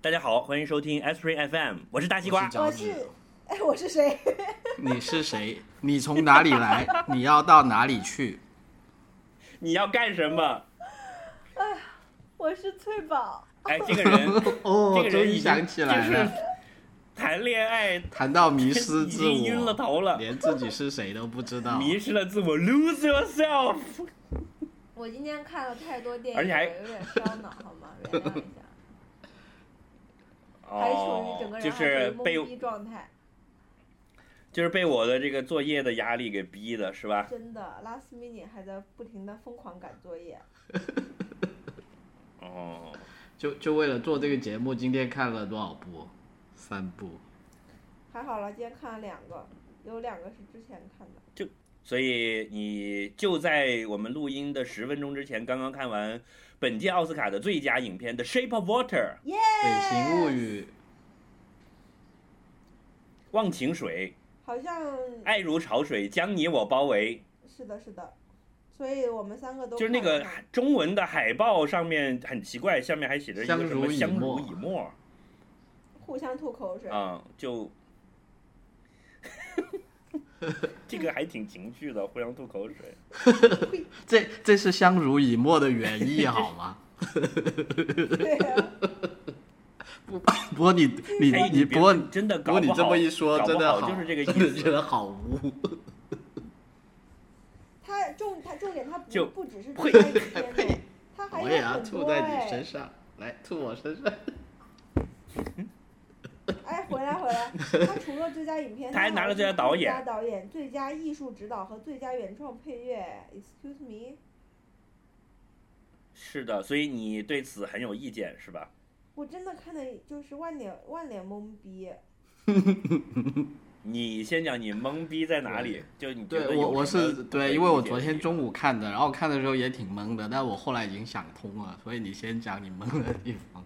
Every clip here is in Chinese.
大家好，欢迎收听 Spring FM，我是大西瓜。我是，哎，我是谁？你是谁？你从哪里来？你要到哪里去？你要干什么？我是翠宝。哎，这个人，哦这个人想起来就是了，谈恋爱谈到迷失已自我晕了，头了，连自己是谁都不知道。迷失了自我，lose yourself。我今天看了太多电影，而且还有点烧脑，好吗？原谅一下，还处于整个哦，就人还是被懵逼状态。就是被我的这个作业的压力给逼的，是吧？真的，last minute 还在不停的疯狂赶作业。哦，就就为了做这个节目，今天看了多少部？三部。还好了，今天看了两个，有两个是之前看的。就所以你就在我们录音的十分钟之前，刚刚看完本届奥斯卡的最佳影片《The Shape of Water》耶！北行物语，忘情水，好像爱如潮水，将你我包围。是的，是的。所以我们三个都就是那个中文的海报上面很奇怪，下面还写着一个什么相濡以沫互相吐口水。啊、就 这个还挺情趣的，互相吐口水。这这是相濡以沫的原意好吗？对啊，不过你你你不过真的搞不过你这么一说，搞不真的好，就是这个意思觉得好污。他重他重点他不就不只是呸最佳影片的，他还我也要吐在你哎身上，来吐我身上。哎，回来回来，他除了最佳影片，他还拿了最佳导演最佳导演、最佳艺术指导和最佳原创配乐。Excuse me，是的，所以你对此很有意见是吧？我真的看的就是万脸万脸懵逼。你先讲你懵逼在哪里？就你觉得有对我我是对，因为我昨天中午看的，然后看的时候也挺懵的，但我后来已经想通了，所以你先讲你懵的地方。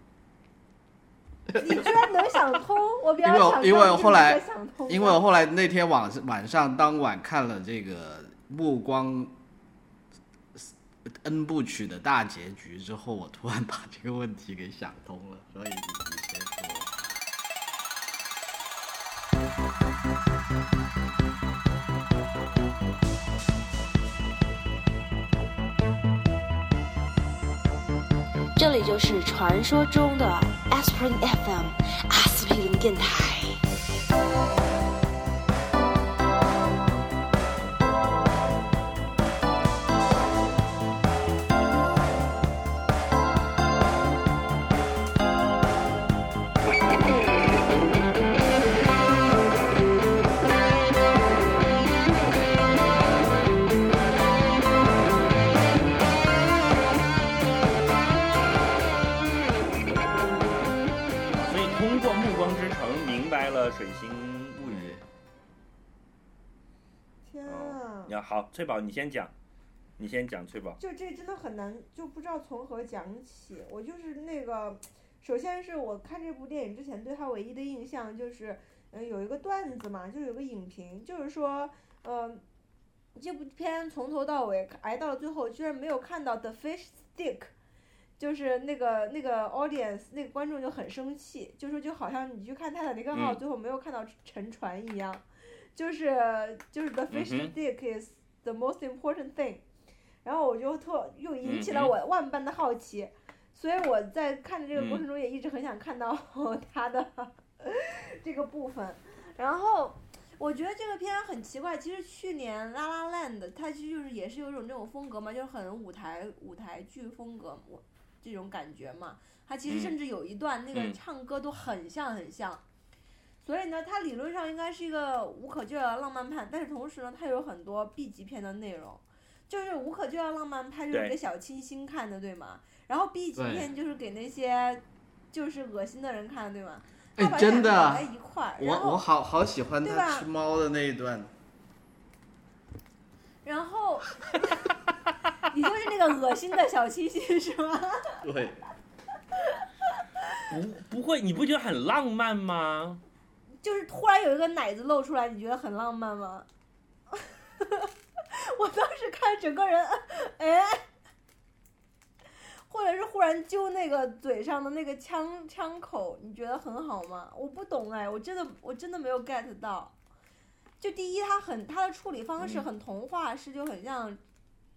你居然能想通，我比较因为我因为想知道你我后来因为我后来那天晚晚上当晚看了这个《暮光 N 部曲》的大结局之后，我突然把这个问题给想通了，所以你你先说。这里就是传说中的 Aspirin FM 阿司匹林电台。 好，翠宝你先讲，你先讲翠宝。就这真的很难，就不知道从何讲起。我就是那个，首先是我看这部电影之前对他唯一的印象就是，嗯、有一个段子嘛，就有个影评，就是说，呃，这部片从头到尾挨到了最后，居然没有看到 the fish stick。就是那个那个 audience 那个观众就很生气，就说就好像你去看泰坦尼克号嗯最后没有看到沉船一样，就是就是 the fish 嗯哼 stick is the most important thing。然后我就特又引起了我万般的好奇，所以我在看的这个过嗯程中也一直很想看到 他的这个部分。然后我觉得这个片很奇怪，其实去年《La La Land》它其实就是也是有一种这种风格嘛，就是很舞台舞台剧风格，我这种感觉嘛。它其实嗯甚至有一段那个嗯唱歌都很像很像。所以呢，它理论上应该是一个无可救药的浪漫派，但是同时呢，它有很多 B 级片的内容，就是无可救药浪漫派就是对给小清新看的，对吗？然后 B 级片就是给那些就是恶心的人看的，对吗？哎真的我然后我好好喜欢他吃猫的那一段，然后你就是那个恶心的小清新是吗？对，不不会，你不觉得很浪漫吗？就是突然有一个奶子露出来，你觉得很浪漫吗？我当时看整个人，哎，或或者是忽然揪那个嘴上的那个枪枪口，你觉得很好吗？我不懂哎，我真的我真的没有 get 到。就第一，它很它的处理方式嗯很童话式，就很像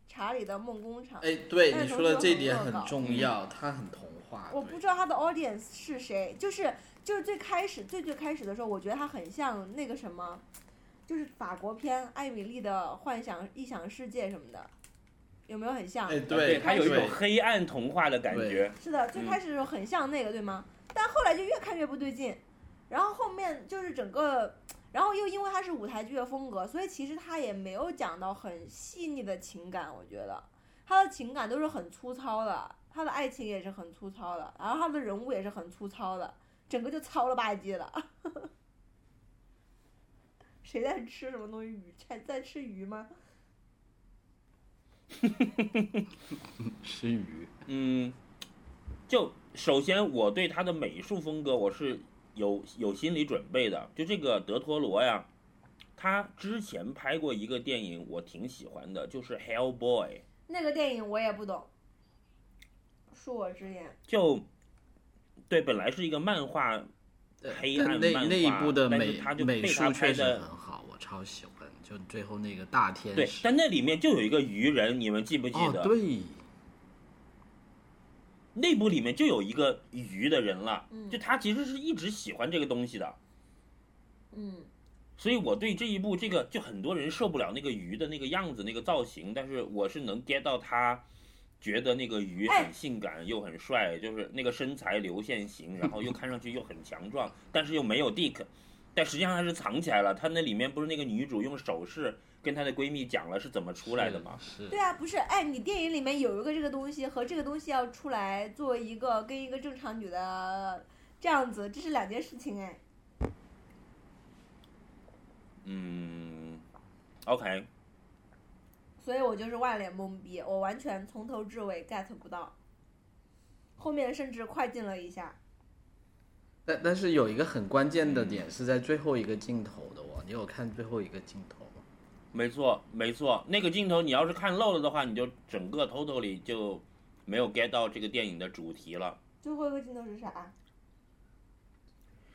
查理的梦工厂。哎，对但你说的这点很重要，它很童话。我不知道他的 audience 是谁，就是就是最开始最最开始的时候，我觉得他很像那个什么，就是法国片《艾米丽的幻想异想世界》什么的，有没有很像？哎，对，它有一种黑暗童话的感觉。是的，最开始的时候很像那个，对吗？但后来就越看越不对劲，然后后面就是整个，然后又因为它是舞台剧的风格，所以其实他也没有讲到很细腻的情感，我觉得他的情感都是很粗糙的，他的爱情也是很粗糙的，然后他的人物也是很粗糙的，整个就糙了吧唧的。谁在吃什么东西？鱼在在吃鱼吗？吃鱼，嗯，就首先我对他的美术风格我是有有心理准备的。就这个德托罗呀，他之前拍过一个电影，我挺喜欢的，就是《Hellboy》。那个电影我也不懂，恕我直言。就对，本来是一个漫画，黑暗漫那一画部的但是美它就美被他术确实拍的很好，我超喜欢。就最后那个大天对，使，但那里面就有一个鱼人，你们记不记哦得？对，内部里面就有一个鱼的人了，嗯就他其实是一直喜欢这个东西的。嗯，所以我对这一部这个就很多人受不了那个鱼的那个样子那个造型，但是我是能 get 到他觉得那个鱼哎很性感又很帅，就是那个身材流线型，然后又看上去又很强壮，但是又没有 dick，但实际上他是藏起来了。他那里面不是那个女主用手势跟她的闺蜜讲了是怎么出来的吗？是对啊，不是，哎，你电影里面有一个这个东西和这个东西要出来作为一个跟一个正常女的这样子，这是两件事情哎。嗯，OK，所以我就是万脸懵逼，我完全从头至尾 get 不到，后面甚至快进了一下。但但是有一个很关键的点是在最后一个镜头的哦，你有看最后一个镜头吗？没错没错，那个镜头你要是看漏了的话，你就整个 totally 就没有 get 到这个电影的主题了。最后一个镜头是啥？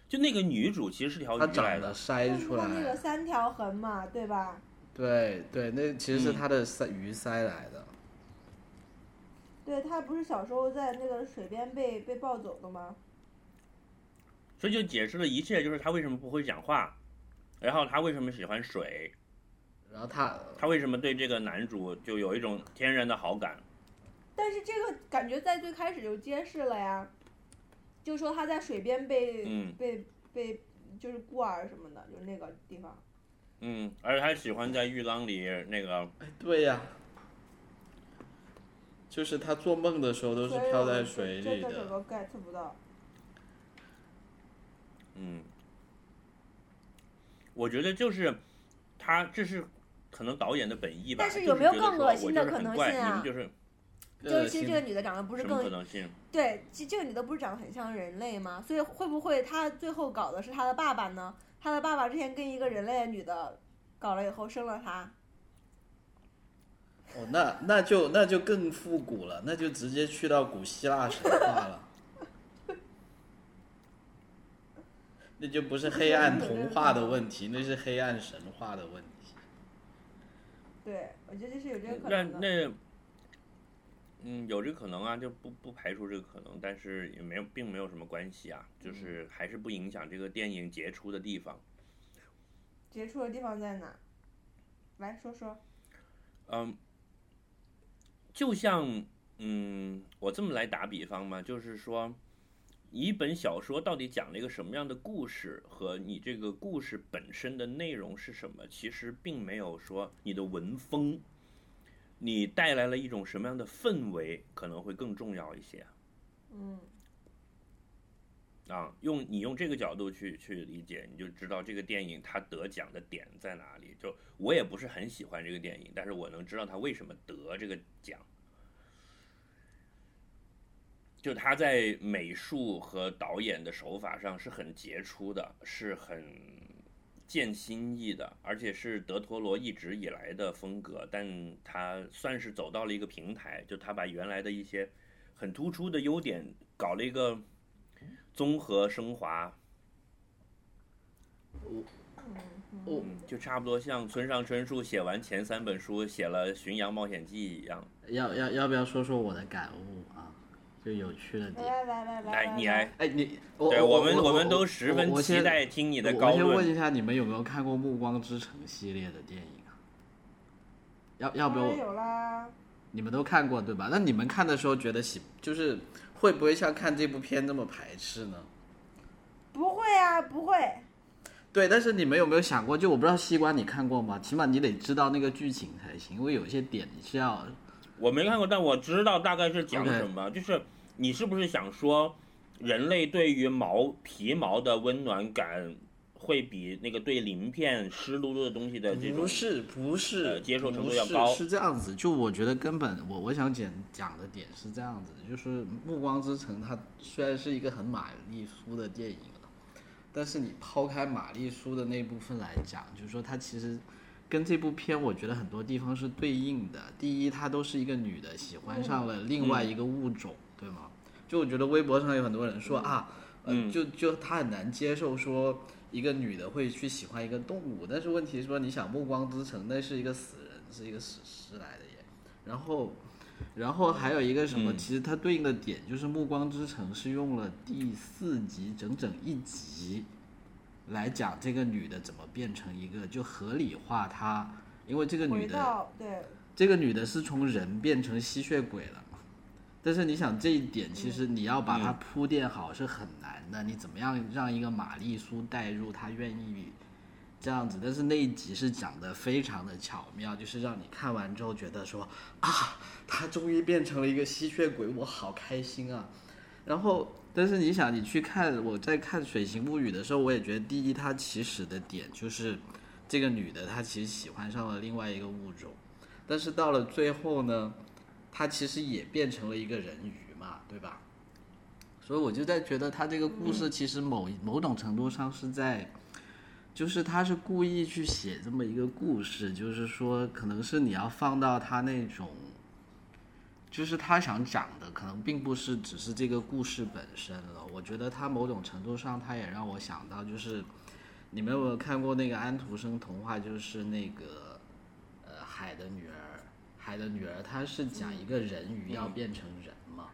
就那个女主其实是条他鱼来的长得，筛出它那个，三条痕嘛，对吧？对对，那其实是嗯他的鳃鱼鳃来的。对，他不是小时候在那个水边被被抱走的吗？所以就解释了一切，就是他为什么不会讲话，然后他为什么喜欢水，然后他他为什么对这个男主就有一种天然的好感。但是这个感觉在最开始就揭示了呀，就说他在水边被、嗯被被就是孤儿什么的，就那个地方。嗯，而且他喜欢在浴缸里那个，哎，对呀，就是他做梦的时候都是所以我漂在水里的。这整个 get 不到。嗯，我觉得就是他这是可能导演的本意吧。但是有没有更恶心的可能性啊你们就是就是其实这个女的长得不是什么可更能性？对，其实这个女的不是长得很像人类吗？所以会不会她最后搞的是她的爸爸呢？她的爸爸之前跟一个人类的女的搞了以后生了他。哦，那那就那就更复古了，那就直接去到古希腊神话了。那就不是黑暗童话的问题，那是黑暗神话的问题。对，我觉得这是有这个可能的。那嗯，有这个可能啊，就不不排除这个可能，但是也没有，并没有什么关系啊，就是还是不影响这个电影杰出的地方。杰出的地方在哪？来说说。嗯，就像嗯，我这么来打比方嘛，就是说，一本小说到底讲了一个什么样的故事，和你这个故事本身的内容是什么，其实并没有说你的文风，你带来了一种什么样的氛围，可能会更重要一些。嗯，啊，用你用这个角度去去理解，你就知道这个电影它得奖的点在哪里。就我也不是很喜欢这个电影，但是我能知道它为什么得这个奖。就他在美术和导演的手法上是很杰出的，是很见新意的，而且是德托罗一直以来的风格。但他算是走到了一个平台，就他把原来的一些很突出的优点，搞了一个综合升华，嗯我嗯，就差不多像村上春树写完前三本书，写了《巡洋冒险记》一样。要要要不要说说我的感悟啊？就有趣的点。来来来来来，你来，哎，你对我们我们都十分期待听你的我高论我先问。一下，你们有没有看过《暮光之城》系列的电影啊？要要不要有啦，你们都看过对吧？那你们看的时候觉得喜，就是会不会像看这部片那么排斥呢？不会啊，不会。对，但是你们有没有想过，就我不知道西瓜你看过吗？起码你得知道那个剧情才行，因为有些点你是要我没看过，但我知道大概是讲什么。就是你是不是想说，人类对于毛皮毛的温暖感，会比那个对鳞片湿漉漉的东西的这种不是不是、呃接受程度要高是这样子。就我觉得根本我我想讲讲的点是这样子，就是《暮光之城》它虽然是一个很玛丽苏的电影了，但是你抛开玛丽苏的那部分来讲，就是说它其实跟这部片我觉得很多地方是对应的。第一，它都是一个女的喜欢上了另外一个物种，对吗？就我觉得微博上有很多人说啊，呃，嗯就就她很难接受说一个女的会去喜欢一个动物，但是问题是说，你想《暮光之城》那是一个死人，是一个史诗来的耶。然后，然后还有一个什么，嗯其实它对应的点就是《暮光之城》是用了第四集整整一集来讲这个女的怎么变成一个，就合理化她，因为这个女的对，这个女的是从人变成吸血鬼了嘛？但是你想这一点，其实你要把它铺垫好是很难的。你怎么样让一个玛丽苏带入，她愿意这样子？但是那一集是讲的非常的巧妙，就是让你看完之后觉得说啊，她终于变成了一个吸血鬼，我好开心啊！然后，但是你想，你去看我在看《水形物语》的时候，我也觉得第一，它起始的点就是这个女的她其实喜欢上了另外一个物种。但是到了最后呢，她其实也变成了一个人鱼嘛，对吧？所以我就在觉得他这个故事其实某某种程度上是在，就是他是故意去写这么一个故事，就是说可能是你要放到他那种，就是他想讲的可能并不是只是这个故事本身了。我觉得他某种程度上他也让我想到，就是你们有没有看过那个安徒生童话，就是那个。呃，海的女儿，海的女儿，她是讲一个人鱼要变成人嘛，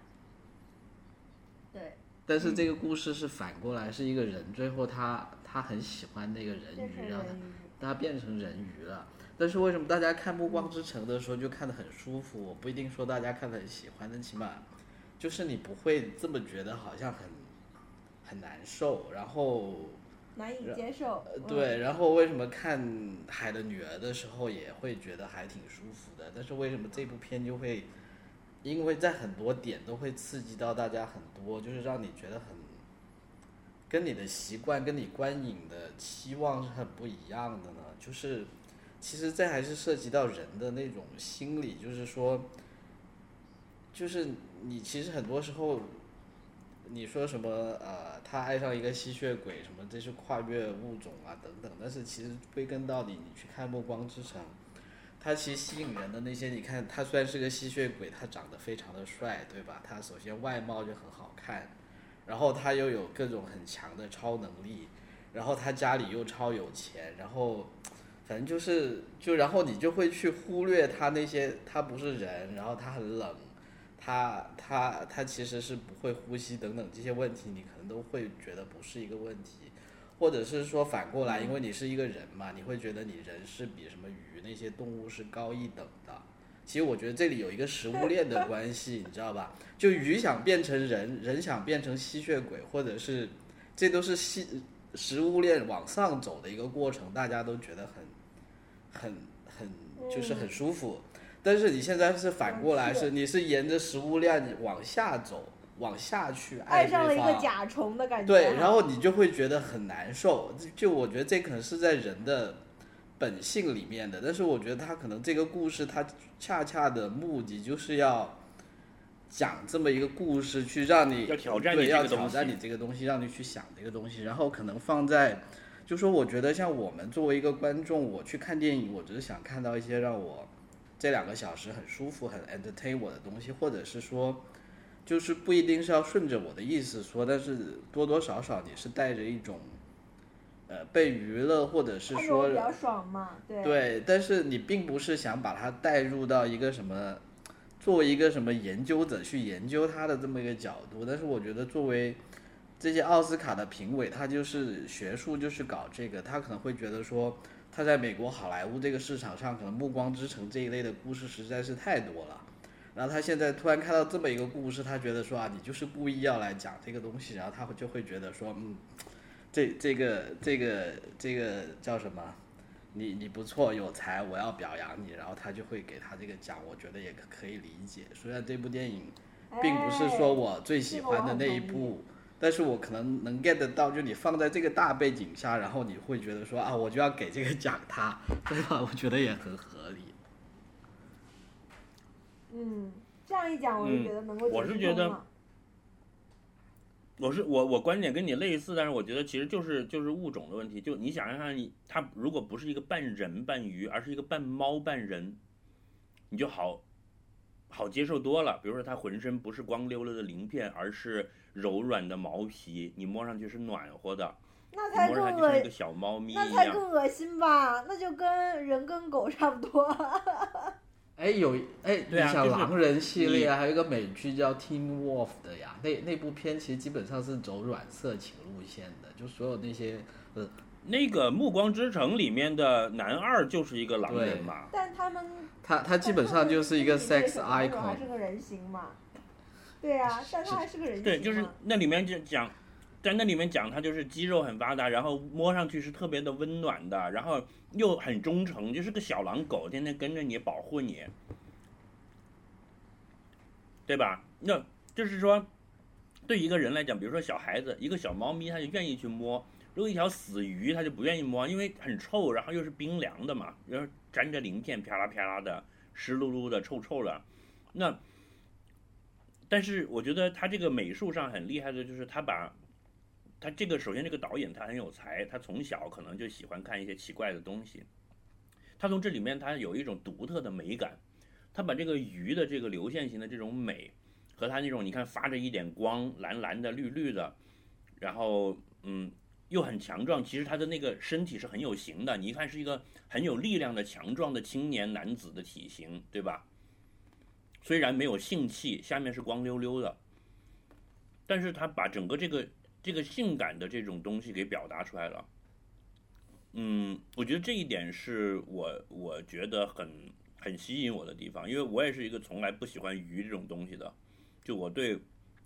对，但是这个故事是反过来，是一个人最后他他很喜欢那个人鱼，让他。他变成人鱼了。但是为什么大家看《暮光之城》的时候就看得很舒服？我不一定说大家看得很喜欢，但起码就是你不会这么觉得好像很很难受，然后难以接受。对，然后为什么看《海的女儿》的时候也会觉得还挺舒服的？但是为什么这部片就会，因为在很多点都会刺激到大家很多，就是让你觉得很，跟你的习惯、跟你观影的期望是很不一样的呢？就是，其实这还是涉及到人的那种心理，就是说，就是你其实很多时候。你说什么？呃，他爱上一个吸血鬼，什么这是跨越物种啊，等等。但是其实归根到底，你去看《暮光之城》，他其实吸引人的那些，你看他虽然是个吸血鬼，他长得非常的帅，对吧？他首先外貌就很好看，然后他又有各种很强的超能力，然后他家里又超有钱，然后反正就是就然后你就会去忽略他那些他不是人，然后他很冷。他他他其实是不会呼吸等等这些问题，你可能都会觉得不是一个问题，或者是说反过来，因为你是一个人嘛，你会觉得你人是比什么鱼那些动物是高一等的。其实我觉得这里有一个食物链的关系，你知道吧？就鱼想变成人，人想变成吸血鬼，或者是这都是吸食物链往上走的一个过程，大家都觉得很很很就是很舒服。但是你现在是反过来，是是你是沿着食物链往下走，往下去爱上了一个甲虫的感觉。对，然后你就会觉得很难受。就就我觉得这可能是在人的本性里面的，但是我觉得他可能这个故事，他恰恰的目的就是要讲这么一个故事，去让你要挑战你对，要这个东西挑战你这个东西，让你去想这个东西，然后可能放在。就说我觉得像我们作为一个观众，我去看电影，我只是想看到一些让我这两个小时很舒服、很 entertain 我的东西，或者是说，就是不一定是要顺着我的意思说，但是多多少少你是带着一种，呃，被娱乐或者是说比较爽嘛，对。对，但是你并不是想把它带入到一个什么，作为一个什么研究者去研究它的这么一个角度。但是我觉得作为这些奥斯卡的评委，他就是学术就是搞这个，他可能会觉得说他在美国好莱坞这个市场上，可能《暮光之城》这一类的故事实在是太多了。然后他现在突然看到这么一个故事，他觉得说啊，你就是故意要来讲这个东西，然后他就会觉得说，嗯，这这个这个这个叫什么？你你不错，有才，我要表扬你。然后他就会给他这个奖，我觉得也可以理解。虽然这部电影并不是说我最喜欢的那一部，但是我可能能 get 得到，就你放在这个大背景下，然后你会觉得说啊，我就要给这个奖他，对吧？我觉得也很合理。嗯，这样一讲，我就觉得能够嗯我是觉得我是我我观点跟你类似，但是我觉得其实就是就是物种的问题。就你想想看，你它如果不是一个半人半鱼，而是一个半猫半人，你就好好接受多了。比如说它浑身不是光溜溜的鳞片，而是柔软的毛皮，你摸上去是暖和的，那才更恶上去像一个小猫咪那一样。才更恶心吧？那就跟人跟狗差不多。哎，有哎，你想狼人系列还有一个美剧叫《Teen Wolf》的呀，那那部片其实基本上是走软色情路线的，就所有那些呃，那个《暮光之城》里面的男二就是一个狼人嘛，但他们他他基本上就是一个 sex icon 还。是个人形嘛。对啊、但他还是个人形。对，就是那里面就讲，在那里面讲他就是肌肉很发达，然后摸上去是特别的温暖的，然后又很忠诚，就是个小狼狗，天天跟着你保护你，对吧？那就是说，对一个人来讲，比如说小孩子，一个小猫咪，他就愿意去摸；如果一条死鱼，他就不愿意摸，因为很臭，然后又是冰凉的嘛，然后沾着鳞片，啪啦啪啦的，湿漉漉的，臭臭的，那。但是我觉得他这个美术上很厉害的，就是他把，他这个首先这个导演他很有才，他从小可能就喜欢看一些奇怪的东西，他从这里面他有一种独特的美感，他把这个鱼的这个流线型的这种美，和他那种你看发着一点光，蓝蓝的、绿绿的，然后嗯又很强壮，其实他的那个身体是很有型的，你一看是一个很有力量的强壮的青年男子的体型，对吧？虽然没有性器，下面是光溜溜的，但是他把整个这个这个性感的这种东西给表达出来了。嗯，我觉得这一点是我我觉得很很吸引我的地方，因为我也是一个从来不喜欢鱼这种东西的，就我对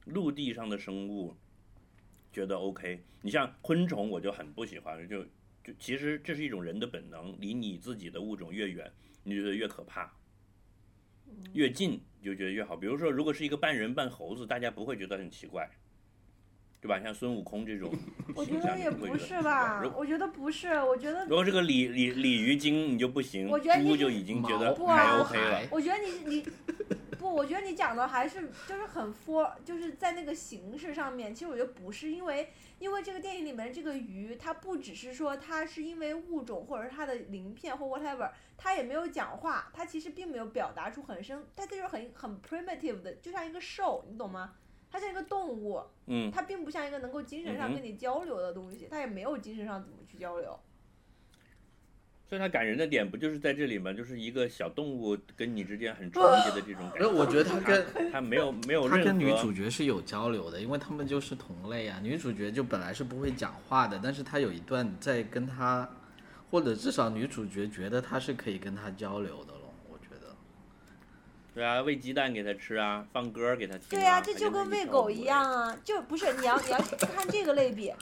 陆地上的生物觉得 OK。你像昆虫，我就很不喜欢，就就其实这是一种人的本能，离你自己的物种越远，你觉得越可怕。越近就觉得越好。比如说，如果是一个半人半猴子，大家不会觉得很奇怪，对吧？像孙悟空这种 我觉得也不是吧？我觉得不是，我觉得如果这个鲤鲤鲤鱼精，你就不行，我觉得你猪就已经觉得不还啊 OK 了。我觉得你你 不，我觉得你讲的还是就是很 for，就是在那个形式上面，其实我觉得不是，因为因为这个电影里面这个鱼，它不只是说它是因为物种或者是它的鳞片或 whatever，它也没有讲话，它其实并没有表达出很深，它就是很很 primitive 的，就像一个兽，你懂吗？它像一个动物，嗯，它并不像一个能够精神上跟你交流的东西，它也没有精神上怎么去交流。所以它感人的点不就是在这里吗？就是一个小动物跟你之间很纯洁的这种感觉。呃我觉得它跟它它没有 没有任何他跟女主角是有交流的，因为他们就是同类啊。女主角就本来是不会讲话的，但是她有一段在跟他，或者至少女主角觉得他是可以跟他交流的了。我觉得，对啊，喂鸡蛋给它吃啊，放歌给它听、啊。对啊、这就跟喂狗一样啊，就不是你要你要看这个类比，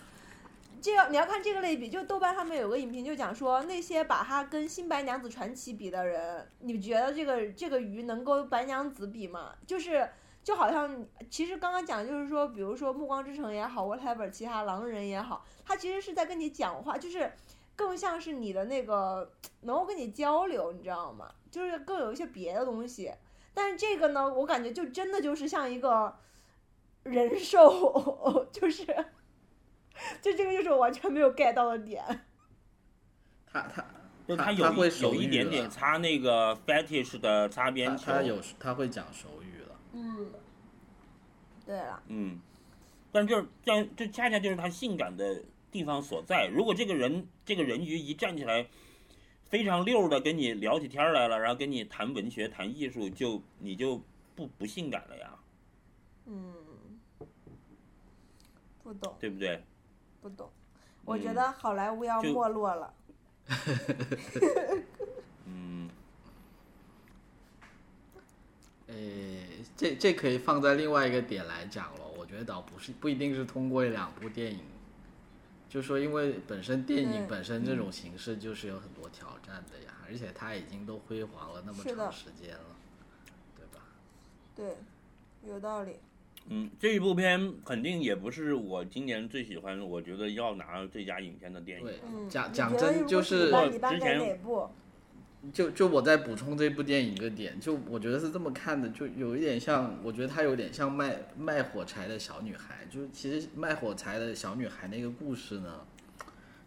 这要你要看这个类比，就豆瓣上面有个影评就讲说，那些把它跟《新白娘子传奇》比的人，你觉得这个这个鱼能够白娘子比吗？就是就好像其实刚刚讲就是说，比如说《暮光之城》也好，whatever，其他狼人也好，他其实是在跟你讲话，就是更像是你的那个 能够跟你交流，你知道吗？就是更有一些别的东西。但是这个呢，我感觉就真的就是像一个人兽，就是，就这个就是我完全没有 get 到的点。他他不，他有一有一点点擦那个 fetish 的擦边球。他他有他会讲手语了。嗯，对了，嗯，但就是但这恰恰就是他性感的地方所在。如果这个人这个人鱼一站起来，非常溜的跟你聊起天儿来了，然后跟你谈文学、谈艺术，就你就不不性感了呀，嗯，不懂对不对？不懂，我觉嗯得好莱坞要没落了。嗯，呃，这这可以放在另外一个点来讲了。我觉得倒不是不一定是通过两部电影，就说因为本身电影本身这种形式就是有很多挑战的呀，而且它已经都辉煌了那么长时间了，对吧？对，有道理。嗯，这一部片肯定也不是我今年最喜欢，我觉得要拿最佳影片的电影。对，嗯，讲讲真就是是颁你颁给之前哪部？就就我在补充这部电影一个点，就我觉得是这么看的，就有一点像，我觉得它有点像卖卖火柴的小女孩，就是其实卖火柴的小女孩那个故事呢，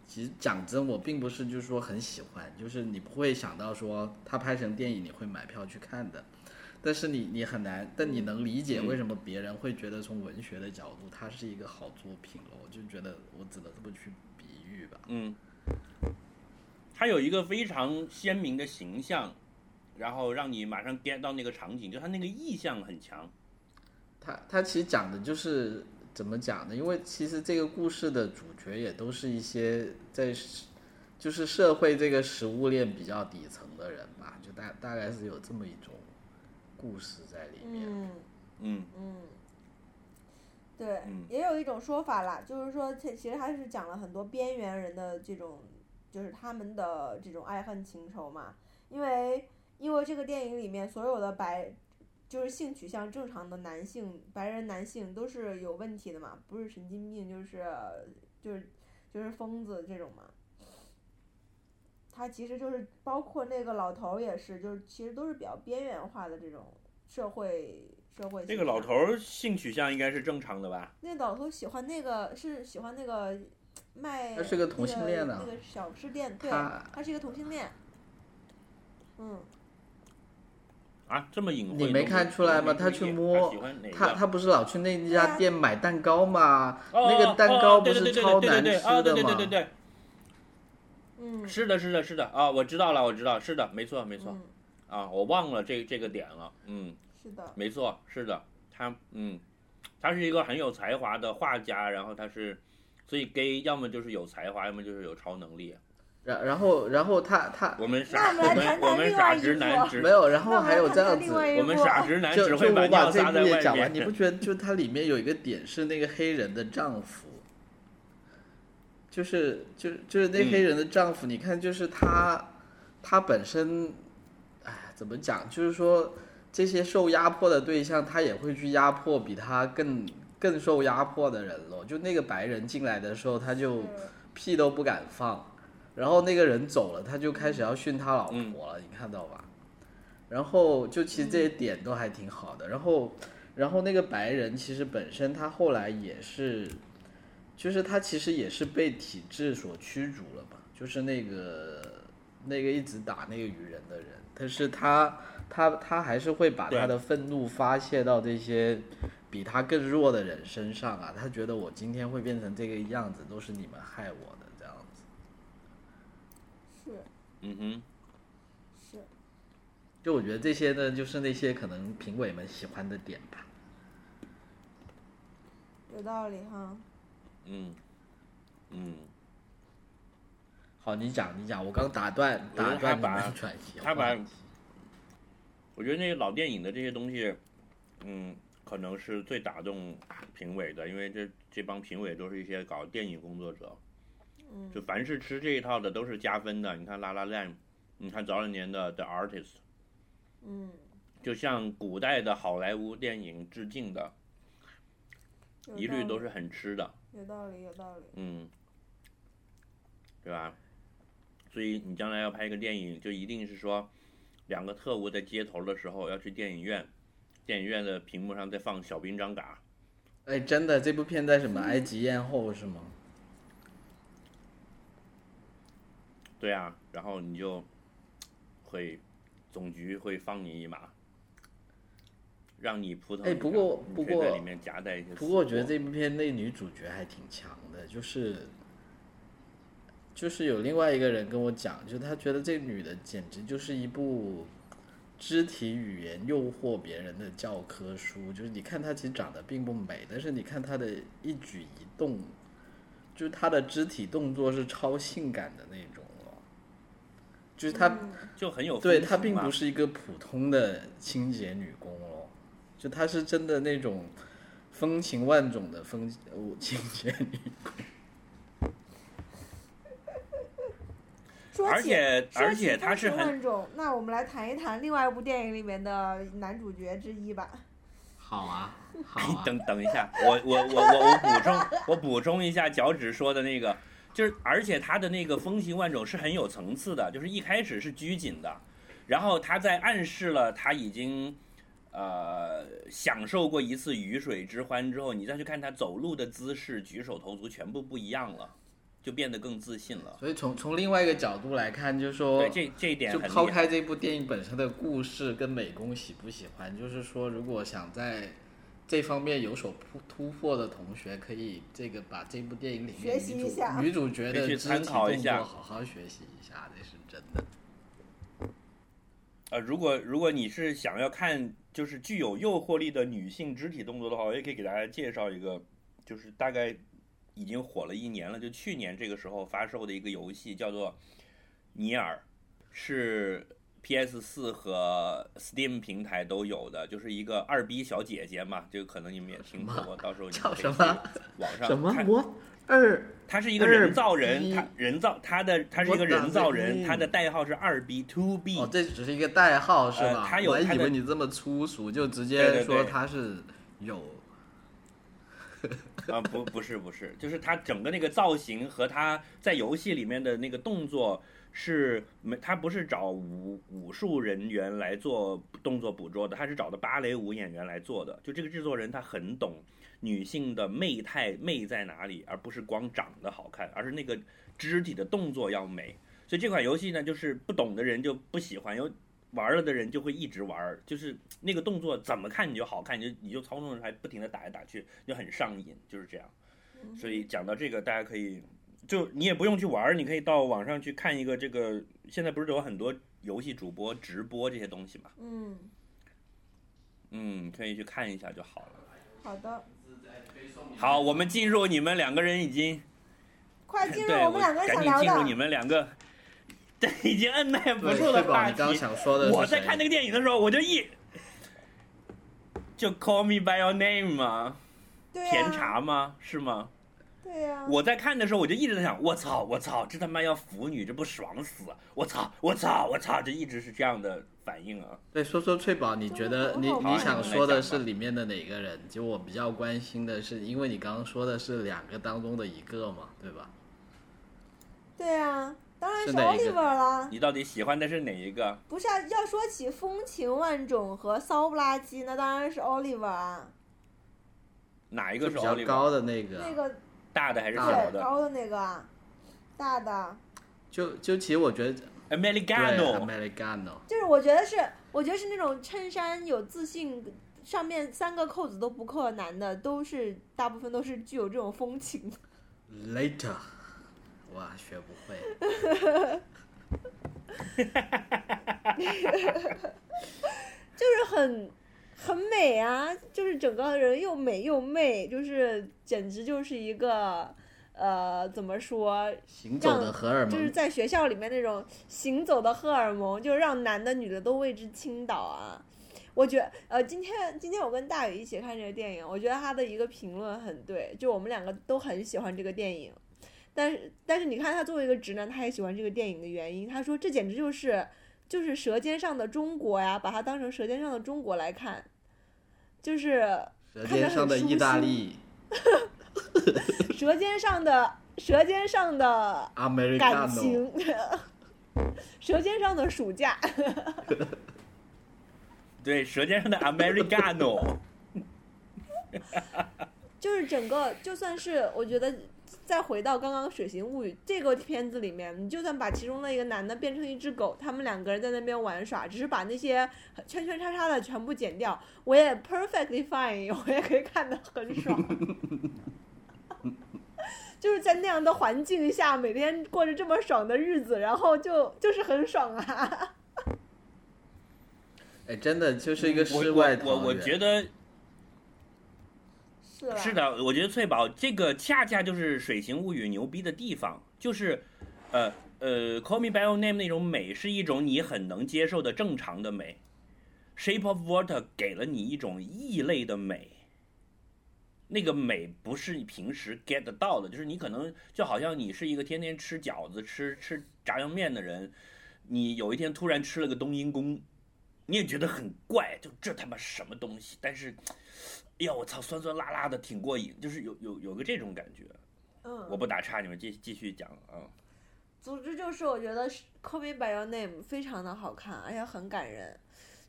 其实讲真，我并不是就是说很喜欢，就是你不会想到说它拍成电影你会买票去看的，但是你你很难，但你能理解嗯为什么别人会觉得从文学的角度它是一个好作品了，我就觉得我只能这么去比喻吧。嗯，它有一个非常鲜明的形象，然后让你马上 get 到那个场景，就它那个意象很强。他他其实讲的就是怎么讲呢？因为其实这个故事的主角也都是一些在就是社会这个食物链比较底层的人吧，就大大概是有这么一种故事在里面。嗯嗯嗯，对，嗯也有一种说法啦，就是说，其其实他是讲了很多边缘人的这种，就是他们的这种爱恨情仇嘛。因为因为这个电影里面所有的白，就是性取向正常的男性，白人男性都是有问题的嘛，不是神经病就是就是就是疯子这种嘛。他其实就是包括那个老头也是，就是其实都是比较边缘化的这种社会社会。那个老头儿性取向应该是正常的吧？那老头喜欢那个是喜欢那个卖，他是个同性恋啊那个、那个小吃店，对，他他是一个同性恋。嗯，啊，这么隐晦，你没看出来吗他去摸？他他不是老去那家店买蛋糕吗？哦那个蛋哦糕不是超难对对对啊，对吃的吗？对对对对，嗯，是的，是的，是的啊，我知道了，我知道，是的，没错，没错。嗯，啊，我忘了这这个点了，嗯，是的，没错，是的，他嗯，他是一个很有才华的画家，然后他是，所以 gay 要么就是有才华，要么就是有超能力。然然后然后他他我们傻，我们我们傻直男只没，有，然后还有这样子，我们傻直男就只会把尿撒在外面。讲完，你。不觉得就它里面有一个点是那个黑人的丈夫，就是就是就是那嗯黑人的丈夫，你看就是他他本身，哎，怎么讲？就是说这些受压迫的对象，他也会去压迫比他更更受压迫的人咯。就那个白人进来的时候，他就屁都不敢放，然后那个人走了，他就开始要训他老嗯婆了，你看到吧？然后就其实这些点都还挺好的，然后然后那个白人其实本身他后来也是，就是他其实也是被体制所驱逐了嘛，就是那个那个一直打那个鱼人的人，但是他他他还是会把他的愤怒发泄到这些比他更弱的人身上啊，他觉得我今天会变成这个样子，都是你们害我的这样子。是嗯哼，是，就我觉得这些呢，就是那些可能评委们喜欢的点吧。有道理哈。嗯嗯，好，你讲，你讲，我刚打断打断你他把们转移他把话题我觉得那些老电影的这些东西，嗯，可能是最打动评委的，因为这这帮评委都是一些搞电影工作者，嗯就凡是吃这一套的都是加分的。你看《拉拉链》，你看早两年的《The Artist》，嗯，就像古代的好莱坞电影致敬的，一律都是很吃的。有道理，有道理。嗯，对吧？所以你将来要拍一个电影，就一定是说，两个特务在接头的时候要去电影院，电影院的屏幕上再放小兵张嘎。哎，真的，这部片在什么埃及艳后是吗？对啊，然后你就会总局会放你一马，让你扑腾哎。不过不过里面夹带一些。不过我觉得这部片那女主角还挺强的，就是就是有另外一个人跟我讲，就他觉得这女的简直就是一部肢体语言诱惑别人的教科书。就是你看她其实长得并不美，但是你看她的一举一动，就是她的肢体动作是超性感的那种了。就是她嗯就很有对她并不是一个普通的清洁女工哦，就她是真的那种风情万种的风哦清洁女工。说起而且说而起风情且他是很万种，那我们来谈一谈另外一部电影里面的男主角之一吧。好啊，好哎啊，等等一下，我我我我我补充我补充一下脚趾说的那个，就是而且他的那个风情万种是很有层次的，就是一开始是拘谨的，然后他在暗示了他已经呃享受过一次鱼水之欢之后，你再去看他走路的姿势、举手投足全部不一样了，就变得更自信了。所以从从另外一个角度来看，就是说对，，这这一点就。抛开这部电影本身的故事跟美工喜不喜欢，就是说，如果想在这方面有所突突破的同学，可以这个把这部电影里面女主女主角的肢体参考一下动作好好学习一下，这是真的。呃，如果如果你是想要看就是具有诱惑力的女性肢体动作的话，我也可以给大家介绍一个，就是大概已经火了一年了，就去年这个时候发售的一个游戏，叫做《尼尔》，是 PS 四和 Steam 平台都有的，就是一个二逼小姐姐嘛，这个可能你们也听说过，到时候你们叫什么？网上什么我二他是一个人造人，他人造他的他是一个人造人，他的代号是二 B Two B。哦，这只是一个代号是呃吧？他有他的我还以为你这么粗俗，就直接说他是有啊，不，不是，不是，就是他整个那个造型和他在游戏里面的那个动作是没，他不是找武武术人员来做动作捕捉的，他是找的芭蕾舞演员来做的。就这个制作人他很懂女性的媚态媚在哪里，而不是光长得好看，而是那个肢体的动作要美。所以这款游戏呢，就是不懂的人就不喜欢，有玩了的人就会一直玩儿，就是那个动作怎么看你就好看，你就你就操纵着还不停的打来打去，就很上瘾，就是这样。所以讲到这个，大家可以就你也不用去玩儿，你可以到网上去看一个这个，现在不是有很多游戏主播直播这些东西嘛，嗯，嗯，可以去看一下就好了。好的，好，我们进入你们两个人已经快进入对我们两个人赶想聊紧进入你。们两个，对，已经按耐不，住的翠宝，话你刚刚。想说的是我在看那个电影的时候，我就一就 Call Me by Your Name 吗？对啊、甜茶吗？是吗？对呀、我在看的时候，我就一直在想，我操，我操，这他妈要腐女，这不爽死！我操，我操，我操，这一直是这样的反应啊。对，说说翠宝，你觉得你你想说的是里面的哪个人？就我比较关心的是，因为你刚刚说的是两个当中的一个嘛，对吧？对啊、当然是 Oliver 啦。你到底喜欢的是哪一个？不是啊，要说起风情万种和骚不拉几，那当然是 Oliver 啊，哪一个是比较？高的那个。那个大的还是小的高的那个啊，大的，就就其实我觉得对？Americano。Americano，就是我觉得是，我觉得是那种衬衫有自信，上面三个扣子都不扣的男的，都是大部分都是具有这种风情的。Later，哇，学不会。就是很很美啊，就是整个人又美又媚，就是简直就是一个呃，怎么说，行走的荷尔蒙就是，在学校里面那种行走的荷尔蒙，就是让男的女的都为之倾倒啊。我觉得，呃，今天今天我跟大宇一起看这个电影，我觉得他的一个评论很对，就我们两个都很喜欢这个电影，但是但是你看他作为一个直男，他也喜欢这个电影的原因，他说这简直就是就是《舌尖上的中国》呀，把它当成《舌尖上的中国》来看，就是舌尖上的意大利 舌尖上的舌尖上的感，Americano，情，舌尖上的暑假。对，舌尖上的 Americano。就是整个，就算是我觉得再回到刚刚《水形物语》这个片子里面，你就算把其中的一个男的变成一只狗，他们两个人在那边玩耍，只是把那些圈圈叉叉的全部剪掉，我也 perfectly fine，我也可以看得很爽。就是在那样的环境下，每天过着这么爽的日子，然后就就是很爽啊。哎，真的就是一个我世外桃我我我源觉得 是吧？是的，我觉得翠宝这个恰恰就是《水形物语》牛逼的地方，就是，呃呃，《Call Me by Your Name》那种美是一种你很能接受的正常的美，《Shape of Water》给了你一种异类的美。那个美不是你平时 get 得到的，就是你可能就好像你是一个天天吃饺子、吃吃炸酱面的人，你有一天突然吃了个冬阴功，你也觉得很怪，就这他妈什么东西？但是，哎呀，我操，酸酸辣辣的挺过瘾，就是有有有个这种感觉。嗯，我不打岔，你们继继续讲啊。总之就是，我觉得《Call Me by Your Name》非常的好看，而且很感人，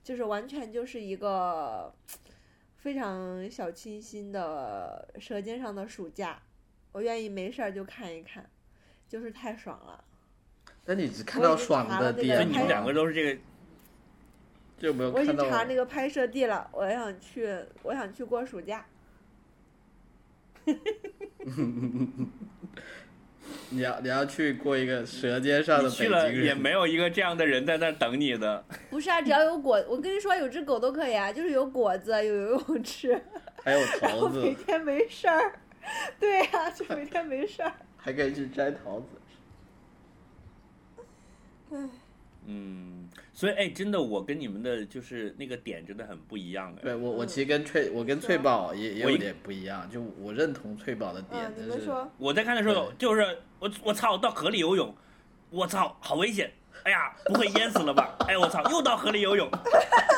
就是完全就是一个非常小清新的《舌尖上的暑假》，我愿意没事儿就看一看，就是太爽了。那你只看到爽查了那个所你们两个都是这个，就没有我已看到经查那个拍摄地了，我想去，我想去过暑假。你要你要去过一个舌尖上的北京去了人，也没有一个这样的人在那等你的。不是啊，只要有果，我跟你说，有只狗都可以啊，就是有果子，有游泳池，还有然桃子每子，天没事儿。对呀、就每天没事儿。还可以去摘桃子。嗯，所以哎，真的，我跟你们的就是那个点真的很不一样哎。对我，我嗯其实跟翠，我跟翠宝也也有点不一样，就我认同翠宝的点嗯，，是们说，我在看的时候，就是我我操，到河里游泳，我操，好危险！哎呀，不会淹死了吧？哎，我操，又到河里游泳，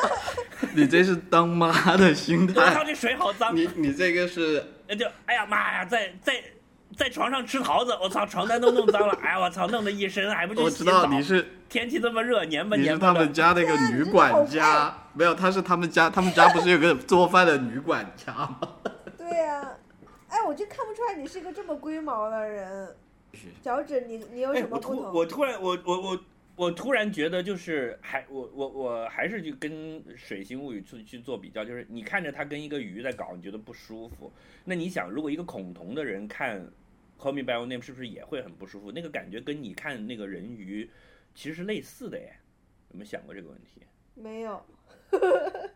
你这是当妈的心态我操，这水好脏。你你这个是那就哎呀妈呀，在在在床上吃桃子，我操，床单都弄脏了，哎呀我操，弄得一身还不去我知。道你是天气这么热，黏吧你是黏吧的他们。家那个女管家，没有，她是他们家，他们家不是有个做饭的女管家吗？对呀、哎，我就看不出来你是一个这么龟毛的人。脚趾，你你有哎什，么突不同？我突然我我我我突然觉得就是还我我我还是去跟《水形物语》去去做比较，就是你看着他跟一个鱼在搞，你觉得不舒服。那你想，如果一个恐同的人看《Call Me by Your Name》，是不是也会很不舒服？那个感觉跟你看那个人鱼其实是类似的耶。有没有想过这个问题？没有。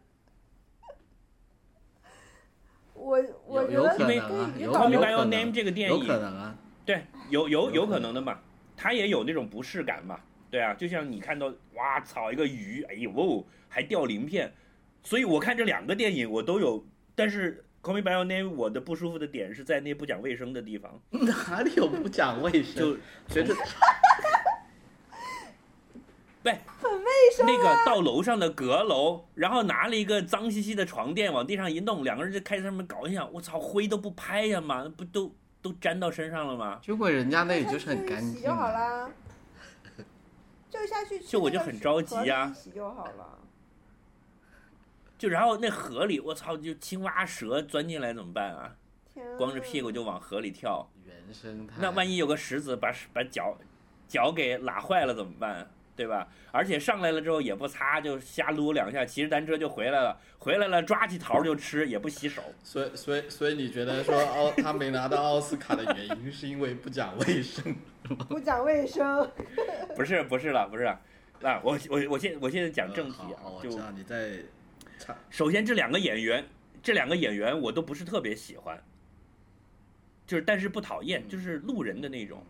我我觉得 Call Me by Your Name 这个电有影可能啊，对，有有有有可能的嘛，他也有那种不适感嘛，对啊，就像你看到哇操一个鱼，哎呦哦还掉鳞片，所以我看这两个电影我都有，但是 Call Me by Your Name 我的不舒服的点是在那不讲卫生的地方，哪里有不讲卫生？就觉得 对很卫生那个到楼上的阁楼，然后拿了一个脏兮兮的床垫往地上一弄，两个人就开始上面搞，一想我操灰都不拍呀嘛，那不都都粘到身上了吗？结果人家那里就是很干净洗就好啊。啦。就下去，就我就很着急呀洗就好了。就然后那河里我操就青蛙蛇钻进来怎么办啊？光着屁股就往河里跳。原生态。那万一有个石子把把脚脚给拉坏了怎么办？对吧？而且上来了之后也不擦，就瞎撸两下，骑着单车就回来了。回来了抓起桃就吃，也不洗手。所以所以所以你觉得说奥他没拿到奥斯卡的原因是因为不讲卫生？不讲卫生，不是不是了，不是了。那我我我现我现在讲正题啊，就你在唱首先这两个演员，这两个演员我都不是特别喜欢，就是但是不讨厌，就是路人的那种。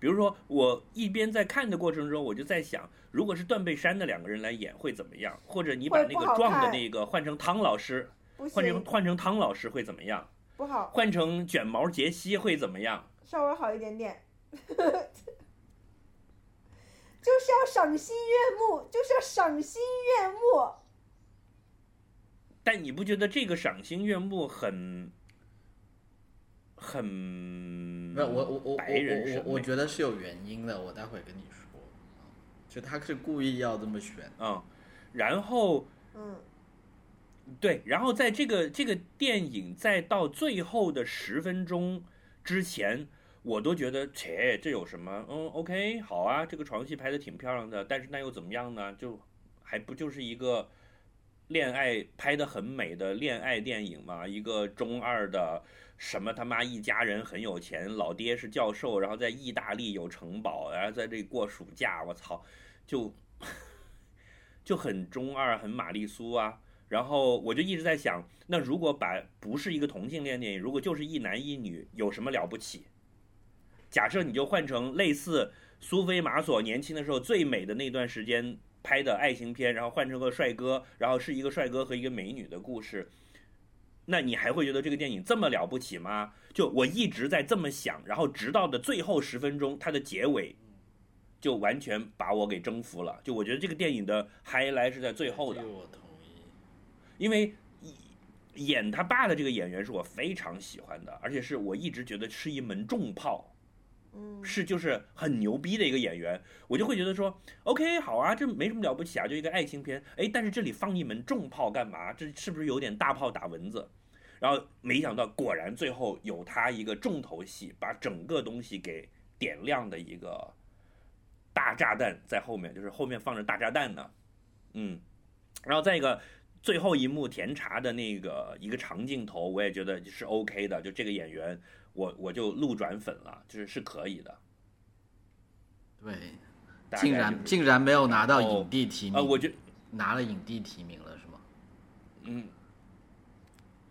比如说，我一边在看的过程中，我就在想，如果是断背山的两个人来演会怎么样？或者你把那个壮的那个换成汤老师，换成，换成汤老师会怎么样？不好，换成卷毛杰西会怎么样？稍微好一点点。就是要赏心悦目，就是要赏心悦目。但你不觉得这个赏心悦目很很没没有我我我我白人我我我觉得是有原因的，我待会跟你说。就他是故意要这么选，嗯，然后嗯，对，然后在这个这个电影再到最后的十分钟之前，我都觉得切，这有什么？嗯，OK，好啊，这个床戏拍的挺漂亮的，但是那又怎么样呢？就还不就是一个恋爱拍的很美的恋爱电影嘛？一个中二的什么他妈一家人很有钱，老爹是教授，然后在意大利有城堡，然后在这里过暑假，我操，就 就很中二，很玛丽苏啊。然后我就一直在想，那如果把不是一个同性恋电影，如果就是一男一女，有什么了不起？假设你就换成类似苏菲玛索年轻的时候最美的那段时间拍的爱情片，然后换成个帅哥，然后是一个帅哥和一个美女的故事，那你还会觉得这个电影这么了不起吗？就我一直在这么想，然后直到的最后十分钟，它的结尾就完全把我给征服了。就我觉得这个电影的 highlight 是在最后的这。个我同意。因为演他爸的这个演员是我非常喜欢的，而且是我一直觉得是一门重炮，嗯，是就是很牛逼的一个演员，我就会觉得说，OK，好啊，这没什么了不起啊，就一个爱情片，哎，但是这里放一门重炮干嘛？这是不是有点大炮打蚊子？然后没想到，果然最后有他一个重头戏，把整个东西给点亮的一个大炸弹在后面，就是后面放着大炸弹呢，嗯，然后再一个。最后一幕甜茶的那个一个长镜头，我也觉得是 OK 的，就这个演员，我我就路转粉了，就是是可以的。对，竟然就是竟然没有拿到影帝提名，呃，我就拿了影帝提名了是吗？嗯，